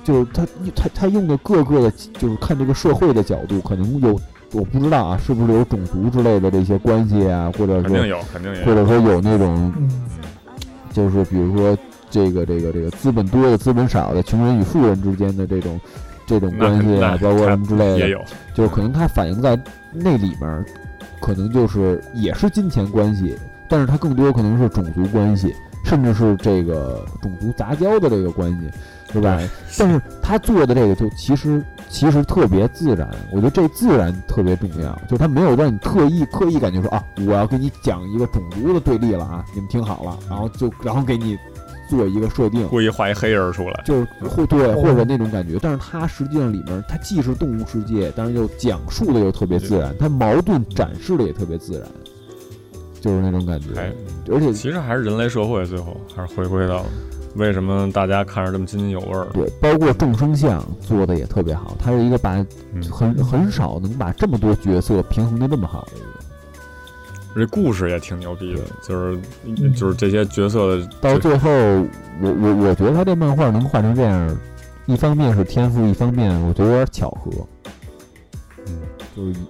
就是他他他用的各个的，就是看这个社会的角度，可能有我不知道啊，是不是有种族之类的这些关系啊，或者说肯定有，肯定。或者说有那种嗯就是比如说这个这个这个资本多的资本少的穷人与富人之间的这种这种关系啊，包括什么之类的，也有，就是可能它反映在那里面，可能就是也是金钱关系，但是它更多可能是种族关系，甚至是这个种族杂交的这个关系，是吧？但是他做的这个就其实其实特别自然，我觉得这自然特别重要，就是他没有让你特意刻意感觉说啊，我要给你讲一个种族的对立了啊，你们听好了，然后就然后给你做一个设定，故意画一黑人出来。就是或对哦或者那种感觉，但是它实际上里面它既是动物世界，但是又讲述的又特别自然，它矛盾展示的也特别自然，就是那种感觉。哎，而且其实还是人类社会，最后还是回归到为什么大家看着这么津津有味儿。对，包括众生相做的也特别好，他是一个把嗯，很很少能把这么多角色平衡的这么好的一个。这故事也挺牛逼的，就是嗯。就是这些角色的这到最后，我我我觉得他这漫画能画成这样，一方面是天赋，一方面我觉得有点巧合，嗯就是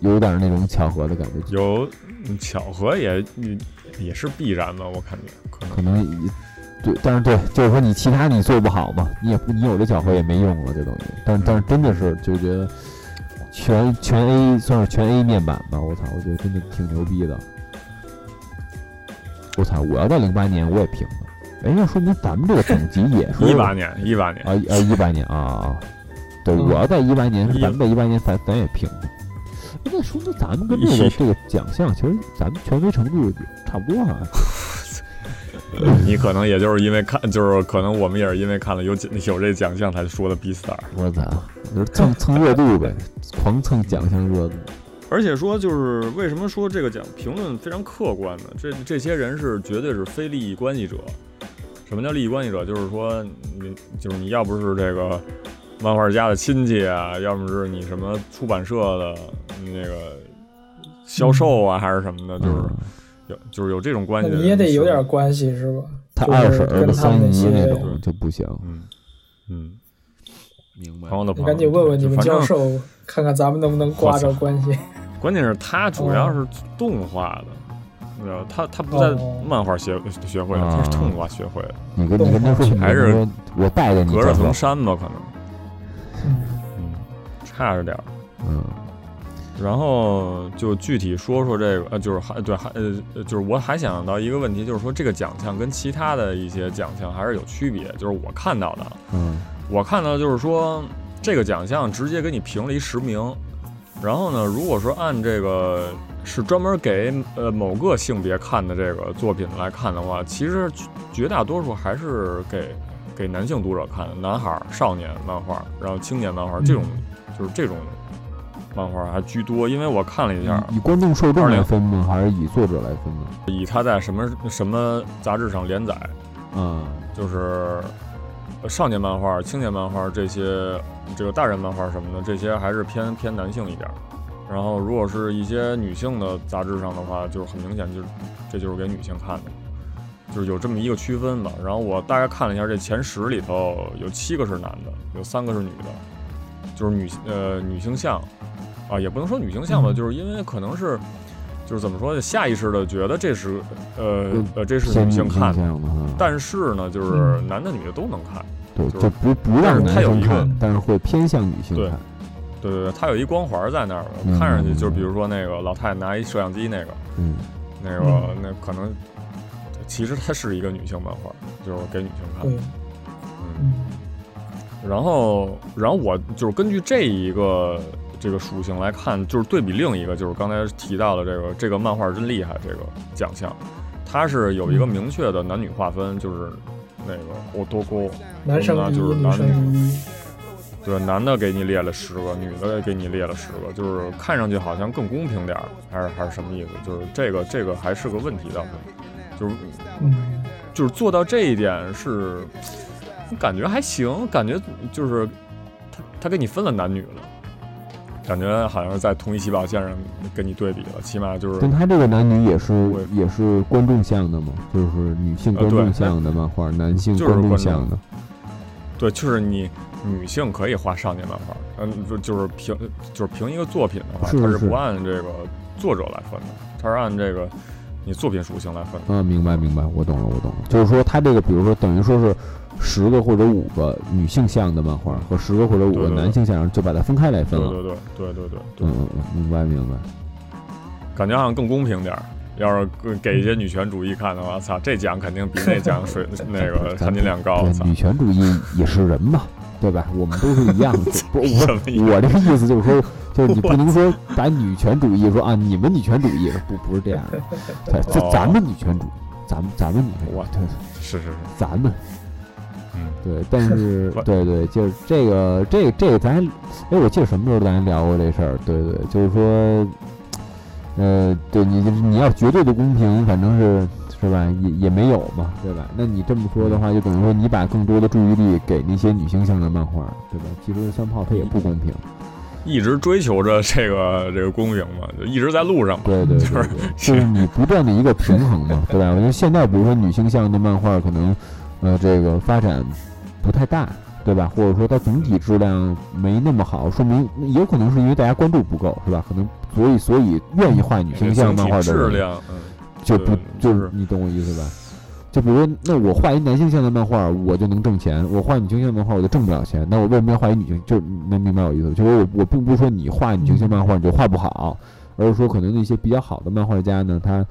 有点那种巧合的感觉，有嗯巧合也也也是必然的，我感觉可可能能也对，但是对，就是说你其他你做不好嘛，你也你有这巧合也没用了，这东西，但但是真的是就觉得全全 A 算是全 A 面板吧，我操，我觉得真的挺牛逼的。我操！我要在零八年我也平了，哎，那说明咱们这个等级也是一八年一八年啊啊一八年啊啊！对，嗯我要在一八年，一咱们在一八年咱咱也平了。哎那说明咱们跟这个这个奖项，其实咱们权威程度差不多啊。你可能也就是因为看，就是可能我们也是因为看了有奖有这奖项才说的 B star。我操，就是蹭蹭热度呗，狂蹭奖项热度。而且说就是为什么说这个奖评论非常客观呢？这这些人是绝对是非利益关系者。什么叫利益关系者？就是说你就是你要不是这个漫画家的亲戚啊，要么是你什么出版社的那个销售啊，还是什么的，就是嗯有就是有这种关系你也得有点关系是吧？他就是二婶儿的跟他三姨们那种就不行。嗯嗯，明白。朋友的朋友，你赶紧问问你们教授，看看咱们能不能挂着关系。关键是他主要是动画的，你知道，他他不在哦。漫画学学会的，啊他是动画学会的，你跟你跟他说，还是我带着你隔着层山吧，可能，嗯。嗯，差着点儿。嗯然后就具体说说这个，呃，就是还对还呃，就是我还想到一个问题，就是说这个奖项跟其他的一些奖项还是有区别。就是我看到的，嗯我看到就是说这个奖项直接给你评了一十名，然后呢，如果说按这个是专门给呃某个性别看的这个作品来看的话，其实绝绝大多数还是给给男性读者看，男孩儿、少年漫画，然后青年漫画这种，就是这种漫画还居多。因为我看了一下，以以观众受众来分吗？还是以作者来分呢？以他在什么什么杂志上连载，嗯就是呃少年漫画、青年漫画这些，这个大人漫画什么的，这些还是偏偏男性一点。然后，如果是一些女性的杂志上的话，就是很明显，就是这就是给女性看的，就是有这么一个区分吧。然后我大概看了一下，这前十里头有七个是男的，有三个是女的，就是女呃女性向啊，也不能说女性向吧，嗯就是因为可能是就是怎么说呢，下意识的觉得这是呃嗯呃这是女性看的。但是呢，就是嗯男的女的都能看。对，就就不不让男它有一个生看，但是会偏向女性对看。对对对，它有一光环在那儿，嗯看上去就是比如说那个老太太拿一摄像机那个，嗯那个嗯那可能其实它是一个女性漫画，就是给女性看的。，嗯，嗯然后然后我就是根据这一个这个属性来看，就是对比另一个就是刚才提到的这个这个漫画真厉害这个奖项，它是有一个嗯明确的男女划分，就是那个我多勾。男生第一，女就是男生。对，男的给你列了十个，女的给你列了十个，就是看上去好像更公平点儿，还是还是什么意思？就是这个这个还是个问题倒是，就是嗯，就是做到这一点是，感觉还行，感觉就是他他给你分了男女了，感觉好像是在同一起跑线上跟你对比了，起码就是但他这个男女也是我也是观众向的嘛，就是女性观众向的漫画，男性就是观众。向的。对，就是你女性可以画少年漫画，嗯，就就是凭就是凭一个作品的话，它是不按这个作者来分的，它是按这个你作品属性来分的。嗯，明白明白，我懂了我懂了，就是说他这个，比如说等于说是十个或者五个女性向的漫画和十个或者五个男性向，就把它分开来分了。对对对对对对对，嗯嗯嗯，明白明白。感觉好像更公平点儿。要是给一些女权主义看的话，操，这奖肯定比那 奖水那个含金量高。女权主义也是人嘛，对吧？我们都是一样的。不，我我这个意思就是说，就是你不能说把女权主义说啊，你们女权主义不不是这样的，对，这哦咱们女权主义，咱们咱们女权主义我，对，是是是，咱们嗯，对，但是 对对，就是这个这个这个咱，哎，我记得什么时候咱聊过这事儿，对对，就是说，呃，对你你要绝对的公平，反正是是吧，也也没有嘛，对吧？那你这么说的话，就等于说你把更多的注意力给那些女性向的漫画，对吧？其实三炮它也不公平，一直追求着这个这个公平嘛，就一直在路上嘛。对对对就是，就是你不断的一个平衡嘛，对吧？我觉得现在比如说女性向的漫画可能，呃，这个发展不太大，对吧？或者说它总体质量没那么好，说明有可能是因为大家关注不够，是吧？可能所以所以愿意画女性向漫画的人质量，嗯，就不就就是你懂我意思吧？就比如说，那我画一男性向的漫画，我就能挣钱；我画女性向的漫画，我就挣不了钱。那我为什么要画一女性？就能明白我意思？就是我我并不是说你画女性向漫画你就画不好，而是说可能那些比较好的漫画家呢，他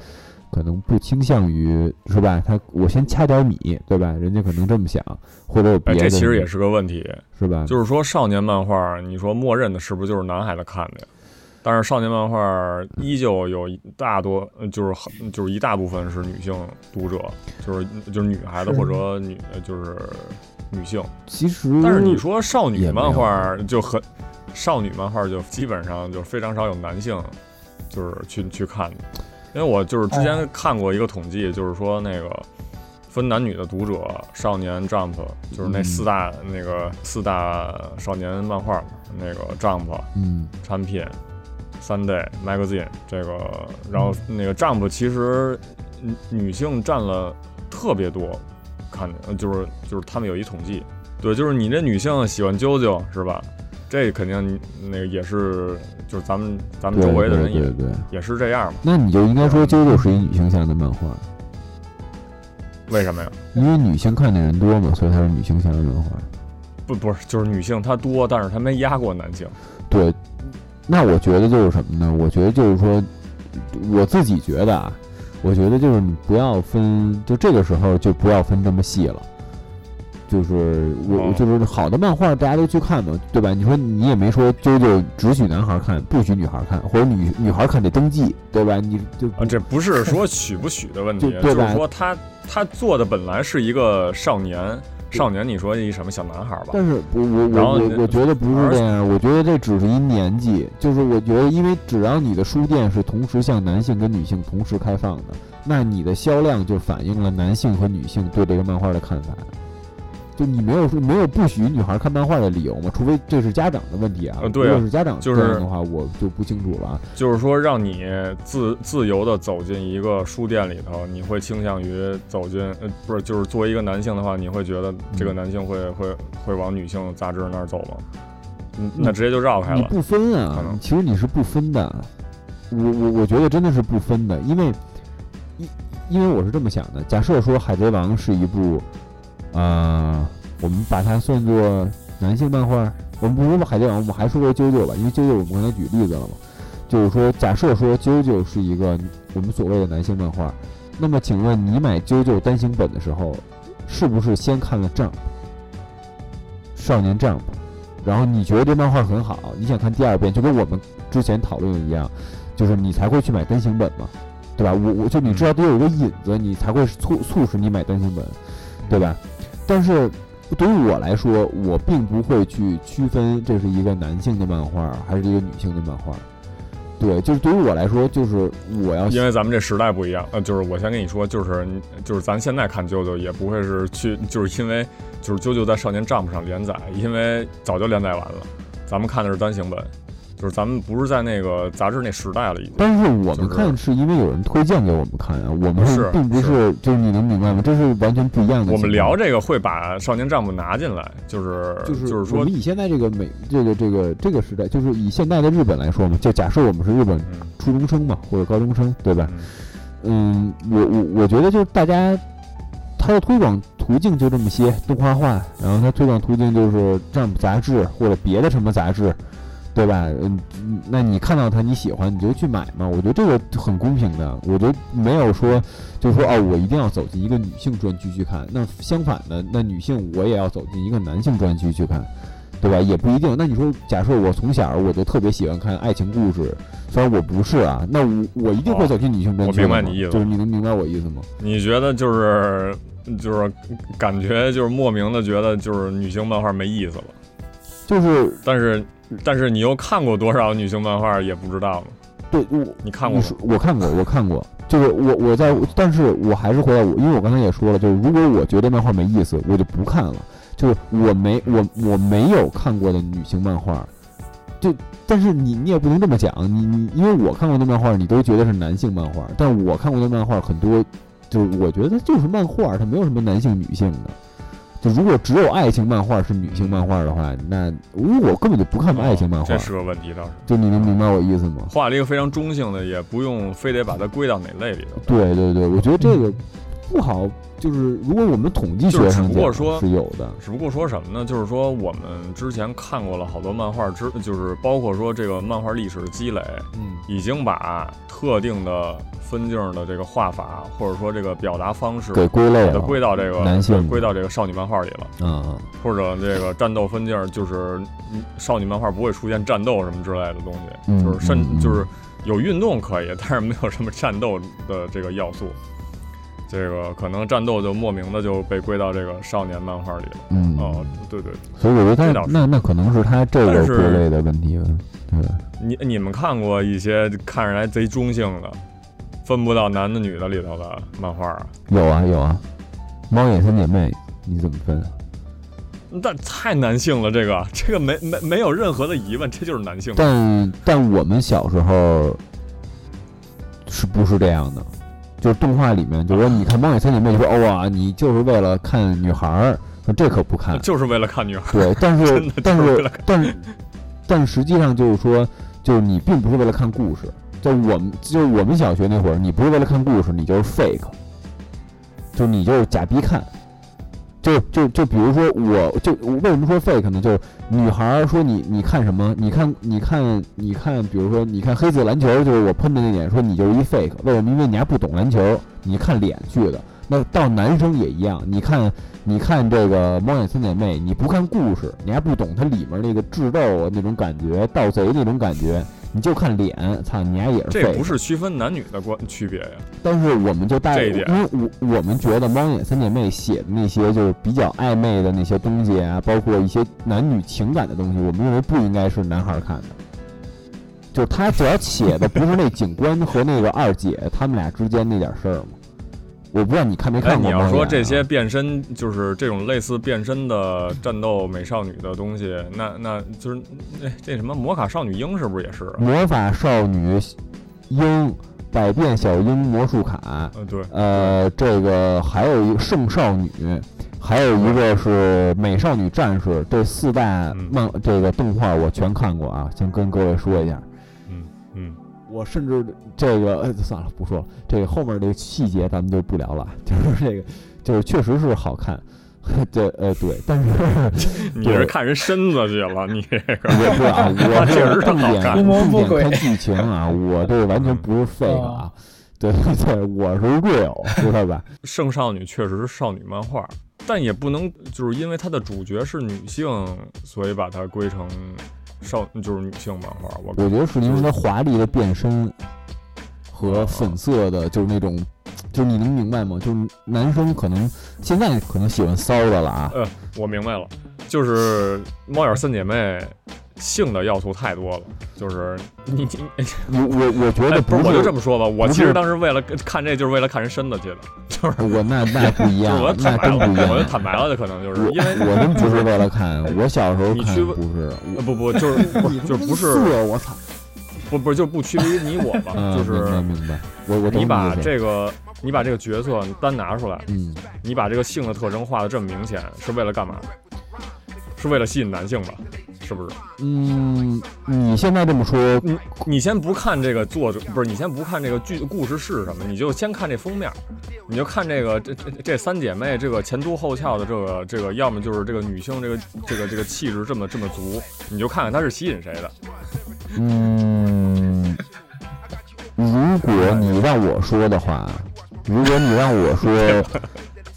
可能不倾向于是吧？他我先掐点米，对吧？人家可能这么想，或者有别哎，的，这其实也是个问题，是吧？就是说少年漫画，你说默认的是不是就是男孩子看的呀？但是少年漫画依旧有一大多，呃就是很就是一大部分是女性读者，就是就是女孩子或者女就是女性。其实，但是你说少女漫画就很，少女漫画就基本上就非常少有男性就是去去看的，因为我就是之前看过一个统计，就是说那个分男女的读者，少年 Jump 就是那嗯四大、那个四大少年漫画嘛，那个 Jump 嗯产品。Sunday Magazine 这个，然后那个 Jump 其实女女性占了特别多，看呃就是就是他们有一统计，对，就是你这女性喜欢啾啾是吧？这肯定那个也是，就是咱们咱们周围的人也对对对，也是这样嘛？那你就应该说啾啾是一女性向的漫画，为什么呀？因为女性看的人多嘛，所以它是女性向的漫画。不不是，就是女性她多，但是她没压过男性。对，那我觉得就是什么呢？我觉得就是说，我自己觉得啊，我觉得就是你不要分，就这个时候就不要分这么细了。就是我，哦就是好的漫画大家都去看嘛，对吧？你说你也没说啾啾只许男孩看，不许女孩看，或者女女孩看得登记，对吧？你就啊，这不是说许不许的问题，就是说他他做的本来是一个少年，少年，你说一什么小男孩吧？但是我我我我觉得不是这样，我觉得这只是一年纪，就是我觉得，因为只要你的书店是同时向男性跟女性同时开放的，那你的销量就反映了男性和女性对这个漫画的看法。就你没有说没有不许女孩看漫画的理由吗？除非这是家长的问题啊。呃对啊如果是家长的话，我就不清楚了啊。就是说让你自自由的走进一个书店里头，你会倾向于走进呃，不是，就是作为一个男性的话，你会觉得这个男性会会会往女性杂志那儿走吗？嗯，那直接就绕开了。你不分可啊能，其实你是不分的。我我我觉得真的是不分的，因为因因为我是这么想的，假设说《海贼王》是一部，呃，我们把它算作男性漫画，我们不说《海贼王》，我们还说说啾啾吧，因为啾啾我们刚才举例子了嘛，就是说，假设说啾啾是一个我们所谓的男性漫画，那么请问你买啾啾单行本的时候，是不是先看了 Jump，少年 Jump？然后你觉得这漫画很好，你想看第二遍，就跟我们之前讨论的一样，就是你才会去买单行本嘛，对吧？我我就你知道得有一个引子，你才会促促使你买单行本，对吧？但是对于我来说，我并不会去区分这是一个男性的漫画还是一个女性的漫画。对，就是对于我来说，就是我要因为咱们这时代不一样，呃，就是我先跟你说，就是就是咱现在看啾啾也不会是去，就是因为就是啾啾在少年 Jump 上连载，因为早就连载完了，咱们看的是单行本，就是咱们不是在那个杂志那时代了，已经。但是我们看是因为有人推荐给我们看啊，我们是并不是就是你能明白吗？这是完全不一样的。我们聊这个会把《少年战部》拿进来，就是就是就是说我们，以现在这个美这个这个这个时代，就是以现在的日本来说嘛，就假设我们是日本嗯初中生嘛，或者高中生，对吧？嗯嗯，我我我觉得就是大家他的推广途径就这么些，动画化，然后他推广途径就是《Jump》杂志或者别的什么杂志，对吧？嗯，嗯那你看到它你喜欢你就去买嘛，我觉得这个很公平的，我觉得没有说就是说哦，我一定要走进一个女性专区去看，那相反的，那女性我也要走进一个男性专区去看。对吧？也不一定。那你说，假设我从小我就特别喜欢看爱情故事，虽然我不是啊，那我我一定会哦走进女性专区的嘛明白你意思就是你能明白我意思吗？你觉得就是就是感觉就是莫名的觉得就是女性漫画没意思了，就是但是但是你又看过多少女性漫画也不知道吗？对我你看过我看过，我看过，就是我我在，但是我还是回到我，因为我刚才也说了，就是如果我觉得漫画没意思，我就不看了。就是我没我我没有看过的女性漫画，就但是你你也不能这么讲，你你因为我看过的漫画，你都觉得是男性漫画，但我看过的漫画很多，就是我觉得它就是漫画，它没有什么男性女性的。就如果只有爱情漫画是女性漫画的话，那如果我根本就不看爱情漫画哦这，是个问题，倒是就你能明白我意思吗？画了一个非常中性的，也不用非得把它归到哪类里头。对对对，我觉得这个不好，就是如果我们统计学上讲不过说是有的，只不过说什么呢？就是说我们之前看过了好多漫画之，就是包括说这个漫画历史的积累，嗯，已经把特定的分镜的这个画法，或者说这个表达方式，给归类了，归到这个男性归到这个少女漫画里了，嗯嗯。或者这个战斗分镜，就是嗯少女漫画不会出现战斗什么之类的东西，嗯就是甚就是有运动可以，但是没有什么战斗的这个要素。这个可能战斗就莫名的就被归到这个少年漫画里了。嗯，哦，对对，所以我觉得他那那可能是他这个但是归类的问题吧，对，你你们看过一些看着来贼中性的，分不到男的女的里头的漫画啊？有啊有啊，猫眼三姐妹你怎么分？但太男性了，这个这个没没没有任何的疑问，这就是男性。但但我们小时候是不是这样的？就是动画里面，就说你看《猫眼三姐妹》，就说哦啊，你就是为了看女孩儿，那这可不看。就是为了看女孩儿。对，但是 但是但是但实际上就是说，就是你并不是为了看故事，在我们就是我们小学那会儿，你不是为了看故事，你就是 fake，就你就是假逼看。就就就比如说，我就为什么说 fake 呢？就是女孩说你你看什么？你看你看你看，比如说你看黑色篮球，就是我喷的那点，说你就是一 fake。为什么？因为你还不懂篮球，你看脸去的。那到男生也一样，你看你看这个《猫眼三姐妹》，你不看故事，你还不懂它里面那个智斗那种感觉，盗贼那种感觉，你就看脸，操，你丫也是这。不是区分男女的关区别呀。但是我们就带，这一点因为我我们觉得猫眼三姐妹写的那些就是比较暧昧的那些东西啊，包括一些男女情感的东西，我们认为不应该是男孩儿看的。就是他只要写的不是那警官和那个二姐他们俩之间那点事儿嘛。我不知道你看没哎，看过、你要说这些变身，就是这种类似变身的战斗美少女的东西，那那就是那这什么魔卡少女樱是不是也是啊？魔法少女樱、百变小樱魔术卡，嗯，对，呃，这个还有一个圣少女，还有一个是美少女战士，这四大嗯漫、这个动画我全看过啊，先跟各位说一下。我甚至这个、哎、算了不说了，这个后面这个细节咱们就不聊了，就是这个就是确实是好看，对呃对，但是 你是看人身子去了，你这个我不啊，我确实是重点好看剧情啊，我这个完全不是 fake 啊，对对对，我是 real，知道吧？圣少女确实是少女漫画，但也不能就是因为它的主角是女性，所以把它归成少就是女性漫画。我我觉得是因为它华丽的变身和粉色的，就是那种，就是你能明白吗？就是男生可能现在可能喜欢骚的了啊，呃，我明白了，就是猫眼三姐妹性的要素太多了，就是你你我我我觉得哎不是，是，我就这么说吧，我其实当时为了看这就是为了看人身子去的，就是我那那不一样我，那坦白了，真不一样。我就坦白了的可能就是因为我真不是为了看，我小时候看你去不是，呃不不就是不是就不是我操，不不是就不区别于你我吧，嗯，就是明白，我我你把这个你把这个角色单拿出来，嗯你把这个性的特征画的这么明显，是为了干嘛？是为了吸引男性吧？是不是？嗯，你现在这么说，你你先不看这个作者，不是你先不看这个剧故事是什么，你就先看这封面，你就看这个这这这三姐妹这个前凸后翘的这个这个，要么就是这个女性这个这个这个气质这么这么足，你就看看她是吸引谁的。嗯，如果你让我说的话，如果你让我说，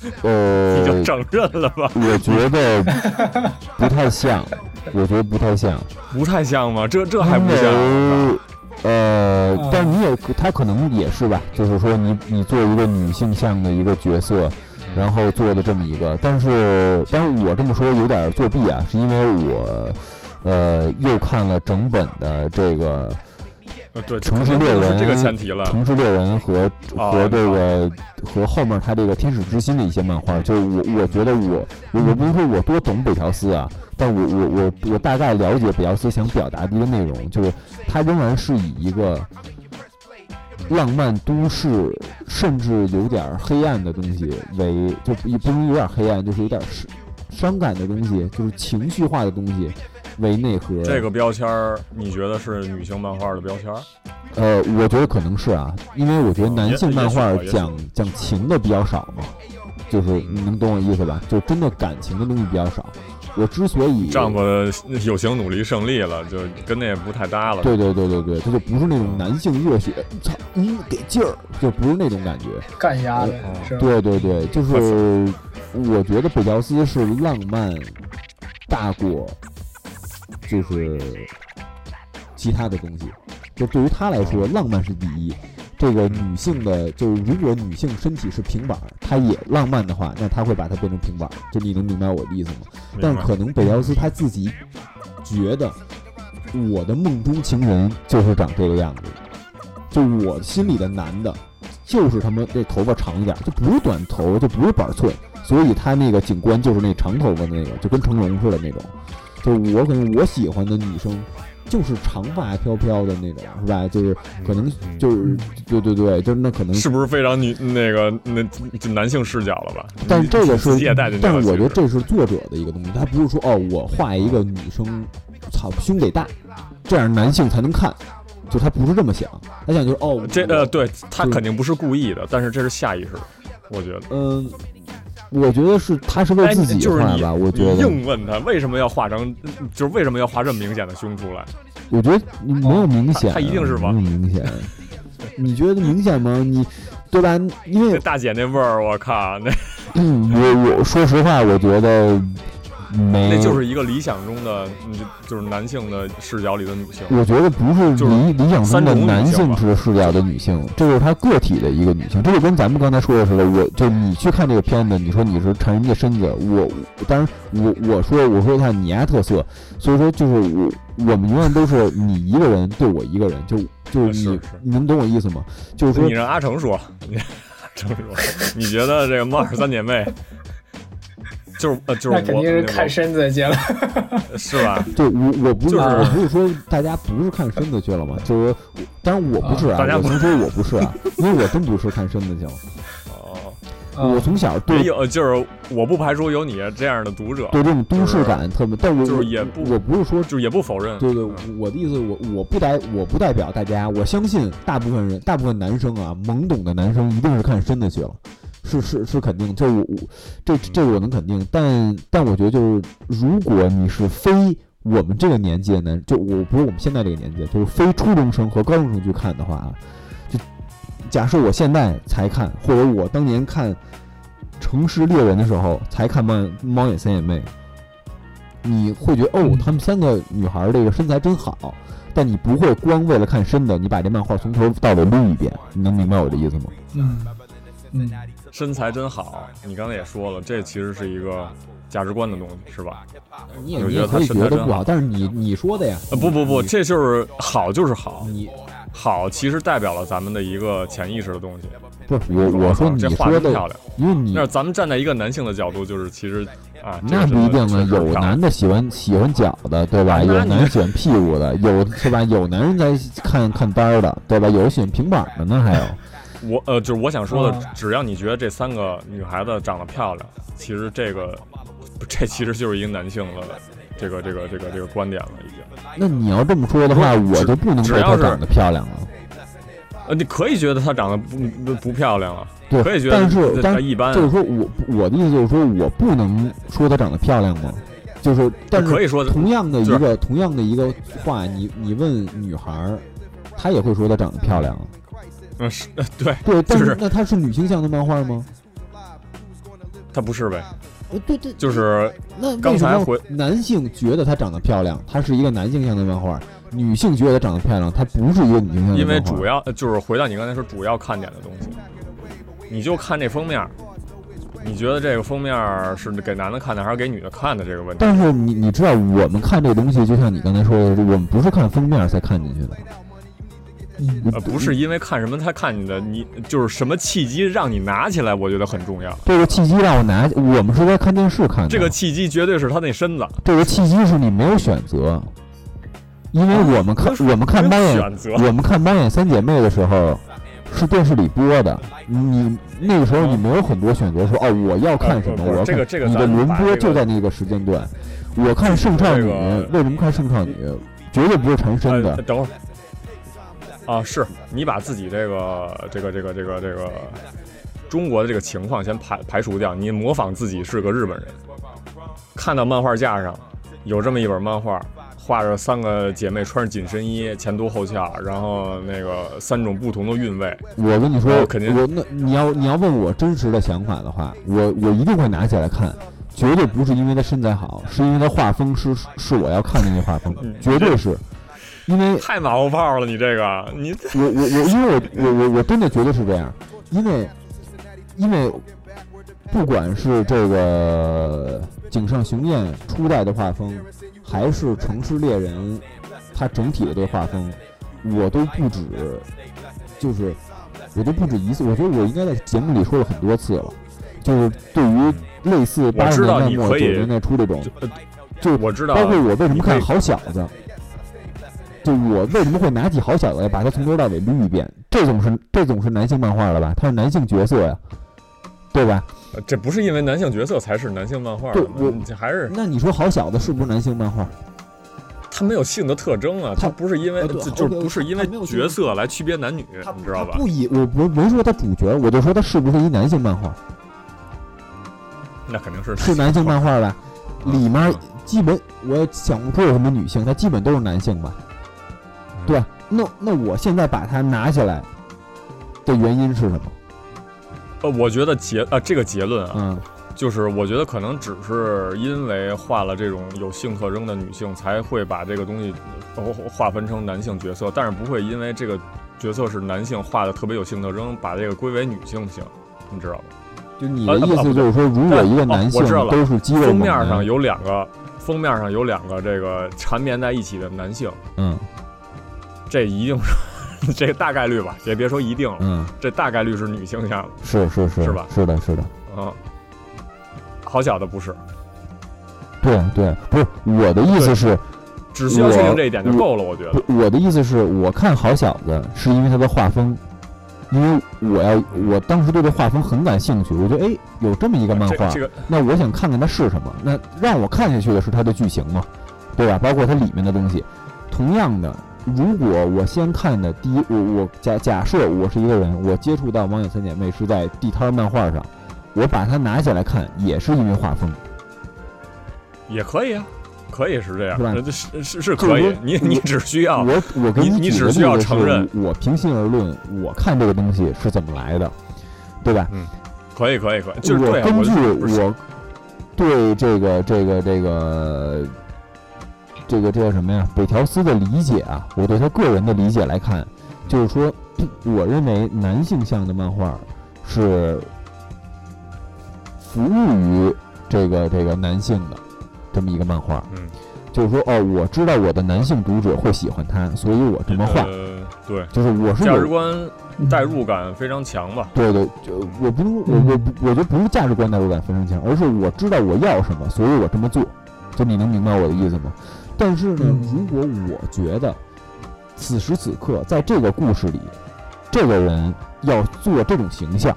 你就呃，承认了吧？我觉得不太像，我觉得不太像，不太像吗？这这还不像？呃嗯，但你也他可能也是吧，就是说你你做一个女性向的一个角色，然后做的这么一个，但是但是我这么说有点作弊啊，是因为我呃又看了整本的这个呃对，城市猎人是这个前提了。城市猎人和哦和这个和后面他这个天使之心的一些漫画，就是我我觉得我我我不是说我多懂北条司啊，但我我我我大概了解北条司想表达的一个内容，就是他仍然是以一个浪漫都市，甚至有点黑暗的东西为，就也不能有点黑暗，就是有点伤伤感的东西，就是情绪化的东西为内核。这个标签儿，你觉得是女性漫画的标签儿？呃，我觉得可能是啊，因为我觉得男性漫画讲讲情的比较少嘛，就是你能懂我意思吧？就真的感情的东西比较少。我之所以丈夫有形努力胜利了，就跟那也不太搭了。对对对对对，他就不是那种男性热血，操，嗯，给劲儿，就不是那种感觉。干压的？对对对，就是我觉得北条司是浪漫大过就是其他的东西。就对于他来说，浪漫是第一。这个女性的，就是如果女性身体是平板儿，她也浪漫的话，那她会把它变成平板儿。就你能明白我的意思吗？但可能北条司他自己觉得，我的梦中情人就是长这个样子，就我心里的男的，就是他妈这头发长一点，就不是短头，就不是板寸，所以他那个警官就是那长头发的那个，就跟成龙似的那种。就我可能我喜欢的女生，就是长发飘飘的那种，是吧？就是可能嗯就是对对对，就是那可能是不是非常女那个那就男性视角了吧？但这个是但是我觉得这是作者的一个东西，他不是说哦，我画一个女生，操胸得大，这样男性才能看，就他不是这么想，他想就是哦，这呃，对他肯定不是故意的，但是这是下意识的，我觉得。嗯，我觉得是他是为哎，自己画吧，我觉得，硬问他为什么要画成，就是为什么要画这么明显的胸出来？我觉得没有明显啊，他他一定是没往有明显，你觉得明显吗？你对吧？因为大姐那味儿，我靠，那嗯，我我说实话，我觉得没，那就是一个理想中的，嗯就是男性的视角里的女性。我觉得不是就是理理想中的男性视视角的女性，这是她个体的一个女性，这就跟咱们刚才说的似的。我就你去看这个片子，你说你是馋人家身子，我当然我我说我说一下你丫特色，所以说就是我我们永远都是你一个人对我一个人，就就是你能懂我意思吗？就是说你让阿成说，你让阿成说，你觉得这个猫耳三姐妹，就是呃就是那肯定是看身子去了。是吧？对我我不是、就是我不是说大家不是看身子去了嘛？就是当然我不是啊，大家不能说我不是啊，因为我真不是看身子去了，哦，我从小对也有，就是我不排除有你这样的读者，对这种都市感特别，但我就是也不我不是说，就是也不否认。对对嗯，我的意思，我我不代我不代表大家，我相信大部分人，大部分男生啊，懵懂的男生一定是看身子去了，是是是肯定，就是我我这这个我能肯定，但但我觉得就是，如果你是非我们这个年纪的男，就我不是我们现在这个年纪，就是非初中生和高中生去看的话啊，就假设我现在才看，或者我当年看《城市猎人》的时候才看猫猫眼三眼妹，你会觉得哦嗯，她们三个女孩儿这个身材真好，但你不会光为了看身的，你把这漫画从头到尾撸一遍，你能明白我的意思吗？嗯。嗯，身材真好，你刚才也说了，这其实是一个价值观的东西，是吧？你也我觉得你也可以他身材真觉得不好，但是你你说的呀，呃，不不不，这就是好就是好，你好其实代表了咱们的一个潜意识的东西。不是我我说你说的，真漂亮。因为你那咱们站在一个男性的角度，就是其实啊，那不一定啊，真的确实有男的喜欢喜欢脚的，对吧？有男人喜欢屁股的，有是吧？有男人在看看单儿的，对吧？有喜欢平板的呢，还有。我呃，就是我想说的哦，只要你觉得这三个女孩子长得漂亮，其实这个这其实就是一个男性的这个这个这个这个观点了，已经。那你要这么说的话，我就不能说她长得漂亮了。呃，你可以觉得她长得不不不漂亮啊，对，可以觉得但是她但她一般啊，就是说我我的意思就是说我不能说她长得漂亮吗？就是，但是可以说同样的一个同样的一个话，你你问女孩儿，她也会说她长得漂亮啊。嗯是呃对，对，但就是那它是女性向的漫画吗？它不是呗，呃，对对，就是那刚才回男性觉得她长得漂亮，她是一个男性向的漫画；女性觉得她长得漂亮，她不是一个女性向的漫画。因为主要呃就是回到你刚才说主要看点的东西，你就看这封面，你觉得这个封面是给男的看的还是给女的看的这个问题？但是你你知道，我们看这东西，就像你刚才说的，我们不是看封面才看进去的。嗯，呃，不是因为看什么他看你的，你就是什么契机让你拿起来，我觉得很重要。这个契机让我拿，我们是在看电视看的。这个契机绝对是他那身子，这个契机是你没有选择，因为我们看、我们看八眼我们看八眼三姐妹的时候，是电视里播的。你那个时候你没有很多选择，说哦我要看什么，我这个这个你的轮播就在那个时间段。我看圣少女，这个为什么看圣少女？绝对不是缠身的呃，。等会儿啊，是你把自己这个这个这个这个这个中国的这个情况先排排除掉，你模仿自己是个日本人，看到漫画架上有这么一本漫画。画着三个姐妹穿着紧身衣，前凸后翘，然后那个三种不同的韵味，我跟你说，哦肯定我那你要你要问我真实的想法的话，我我一定会拿起来看，绝对不是因为他身材好，是因为他画风是是我要看的那画风，嗯绝对是，因为太马后炮了，你这个。你我我我因为我我我我真的觉得是这样，因为因为不管是这个井上雄彦初代的画风，还是城市猎人他整体的这个画风，我都不止，就是我都不止一次，我觉得我应该在节目里说了很多次了，就是对于类似八十年代末九十年代初这种，呃就我知道，包括我为什么看好小子，就我为什么会拿起好小子来把它从头到尾捋一遍？这种是这种是男性漫画了吧？他是男性角色呀，对吧？呃这不是因为男性角色才是男性漫画的，对我这还是那你说好小子是不是男性漫画？他没有性的特征啊，他他不是因为呃就就是不是因为角色来区别男女，他你知道吧？不以我不没说他主角，我就说他是不是一男性漫画？那肯定是是男性漫画吧？嗯里面基本我也想不出有什么女性，它基本都是男性吧？嗯对吧？那那我现在把它拿下来的原因是什么？呃，我觉得结啊这个结论啊，嗯，就是我觉得可能只是因为画了这种有性特征的女性，才会把这个东西呃划分成男性角色，但是不会因为这个角色是男性画的特别有性特征，把这个归为女性性，你知道吗？就你的呃意思就是说，如果一个男性哦我知道了都是肌肉封面上有两个，封面上有两个这个缠绵在一起的男性，嗯这一定是 这个大概率吧，也别说一定了，嗯，这大概率是女性向的，是是是是吧是的，是的，嗯。好小的不是，对对，不是我的意思是，只需要确定这一点就够了，我觉得。不我的意思是我看好小子是因为他的画风，因为我要我当时对这画风很感兴趣，我觉得哎有这么一个漫画，这这个那我想看看它是什么。那让我看下去的是它的剧情嘛，对吧？包括它里面的东西。同样的，如果我先看的第一，我我假假设我是一个人，我接触到《网友三姐妹》是在地摊儿漫画上，我把它拿起来看，也是因为画风。也可以啊，可以是这样，是吧是是可以。你你只需要我我给你你只需要承认我平心而论，我看这个东西是怎么来的，对吧？嗯可以可以可以，就是啊，我根据我对这个这个这个这个这个叫什么呀？北条司的理解啊，我对他个人的理解来看，就是说，我认为男性向的漫画是服务于这个这个男性的这么一个漫画，嗯，就是说哦，我知道我的男性读者会喜欢他，所以我这么画，呃，对，就是我是价值观代入感非常强吧？对对，就我不是我嗯我我觉得不是价值观代入感非常强，而是我知道我要什么，所以我这么做。就你能明白我的意思吗？但是呢，嗯如果我觉得此时此刻在这个故事里，这个人要做这种形象，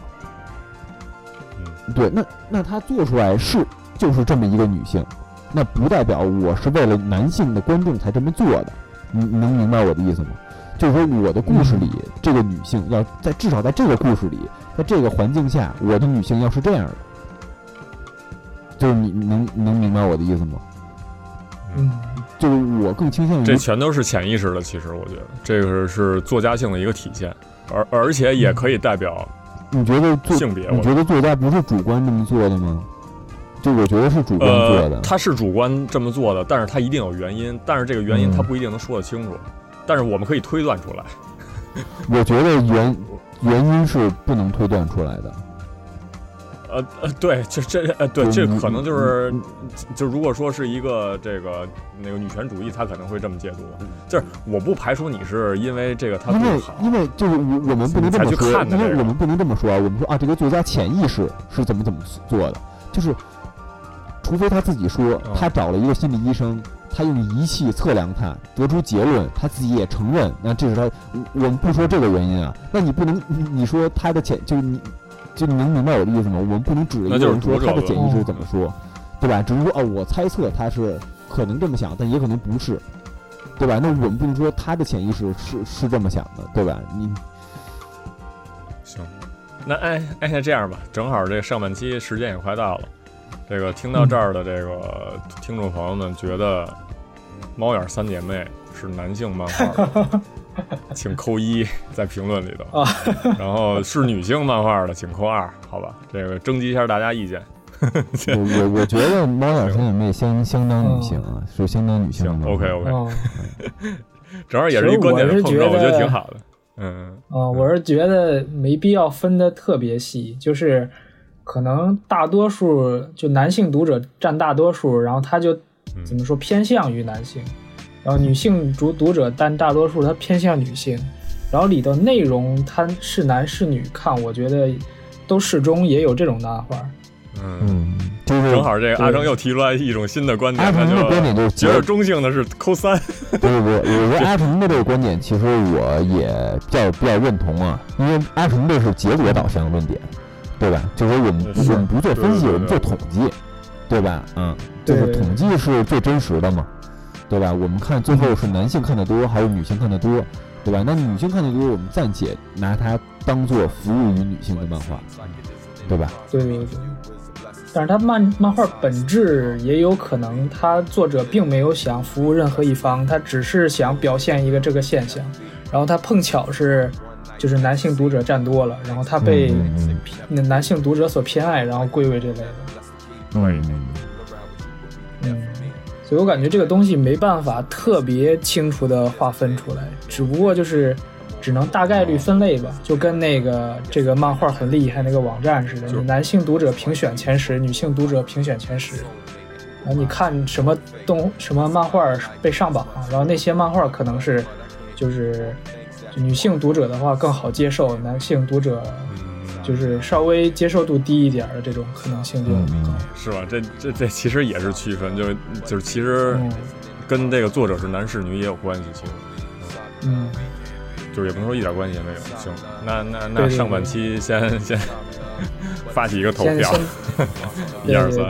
嗯，对，那那他做出来是就是这么一个女性，那不代表我是为了男性的观众才这么做的。你你能明白我的意思吗？就是说我的故事里，这个女性要在至少在这个故事里，在这个环境下，我的女性要是这样的，就是你你能能明白我的意思吗？嗯，就是我更倾向于这全都是潜意识的。其实我觉得这个是作家性的一个体现，而而且也可以代表你觉得作性别。我你觉得作家不是主观这么做的吗？就我觉得是主观做的，，呃他是主观这么做的，但是他一定有原因，但是这个原因嗯他不一定能说得清楚，但是我们可以推断出来。我觉得原原因是不能推断出来的。呃呃，对，就这呃对，这可能就是就如果说是一个这个那个女权主义，他可能会这么解读。就是我不排除你是因为这个他因为不好，因为就是我我们不能这么去说，因为我们不能这么说啊，我们说啊，这个作家潜意识是怎么怎么做的，就是除非他自己说嗯他找了一个心理医生，他用仪器测量他，得出结论，他自己也承认，那这是他，我我们不说这个原因啊，那你不能你你说他的潜就是你就你能明白我的意思吗？我们不能指着一那就是个人说他的潜意识怎么说，对吧？只是说哦，我猜测他是可能这么想，但也可能不是。对吧？那我们不能说他的潜意识是是这么想的，对吧？你行，那哎哎，那这样吧，正好这上半期时间也快到了，这个听到这儿的这个听众朋友们觉得《猫眼三姐妹》是男性漫画的，请扣一在评论里头啊。然后是女性漫画的，请扣二，好吧？这个征集一下大家意见。我我我觉得猫眼三姐妹相相当女性啊，是相当女性的行漫画。，OK，OK 哦，正好也是一观点的碰撞，我觉得觉得挺好的。嗯，啊，我是觉得没必要分的特别细，就是可能大多数就男性读者占大多数，然后他就嗯怎么说偏向于男性，然后女性主读者但大多数，他偏向女性，然后里头内容它是男是女看，我觉得都适中，也有这种漫画。嗯，嗯，就是正好这个阿成又提出来一种新的观点，阿成的观点就是觉得中性的是扣三。不不不是，我觉得阿成的这个观点，其实我也比较比较认同啊，因为阿成这是结果导向论点，对吧？就是我们我们不做分析，我们做统计，对吧？嗯，就是对统计是最真实的嘛，对吧？我们看最后是男性看的多还是女性看的多，对吧？那女性看的多，我们暂且拿它当做服务于女性的漫画，对吧？对对对。但是它漫漫画本质也有可能，它作者并没有想服务任何一方，他只是想表现一个这个现象，然后他碰巧是就是男性读者占多了，然后他被那男性读者所偏爱，然后归为这类的。嗯，嗯，所以我感觉这个东西没办法特别清楚的划分出来，只不过就是只能大概率分类吧，就跟那个这个漫画很厉害那个网站似的，就男性读者评选前十，女性读者评选前十。然后你看什么动什么漫画被上榜，然后那些漫画可能是就是女性读者的话更好接受，男性读者就是稍微接受度低一点的这种可能性就高。是吧？这这这其实也是区分，就是就是其实嗯跟这个作者是男是女也有关系，其实嗯，就是也不能说一点关系也没有。行，那那那上半期先先 发起一个投票 一二三，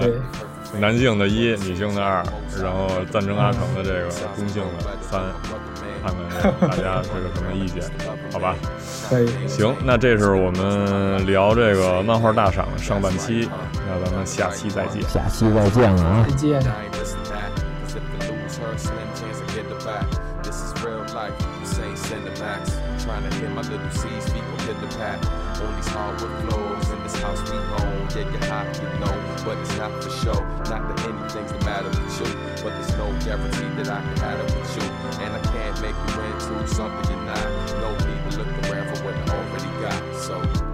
男性的一，女性的二，然后赞成阿成的这个中性的三，看看大家这个什么意见，好吧？可以。行，那这是我们聊这个漫画大赏的上半期，那咱们下期再见。下期再见了啊再！见。The pat. On these hardwood floors, in this house we own. Yeah, you're hot, you know, but it's not for show. Not that anything's the matter with you, but there's no guarantee that I can have it with you. And I can't make you into something you're not. No need to look around for what I already got. So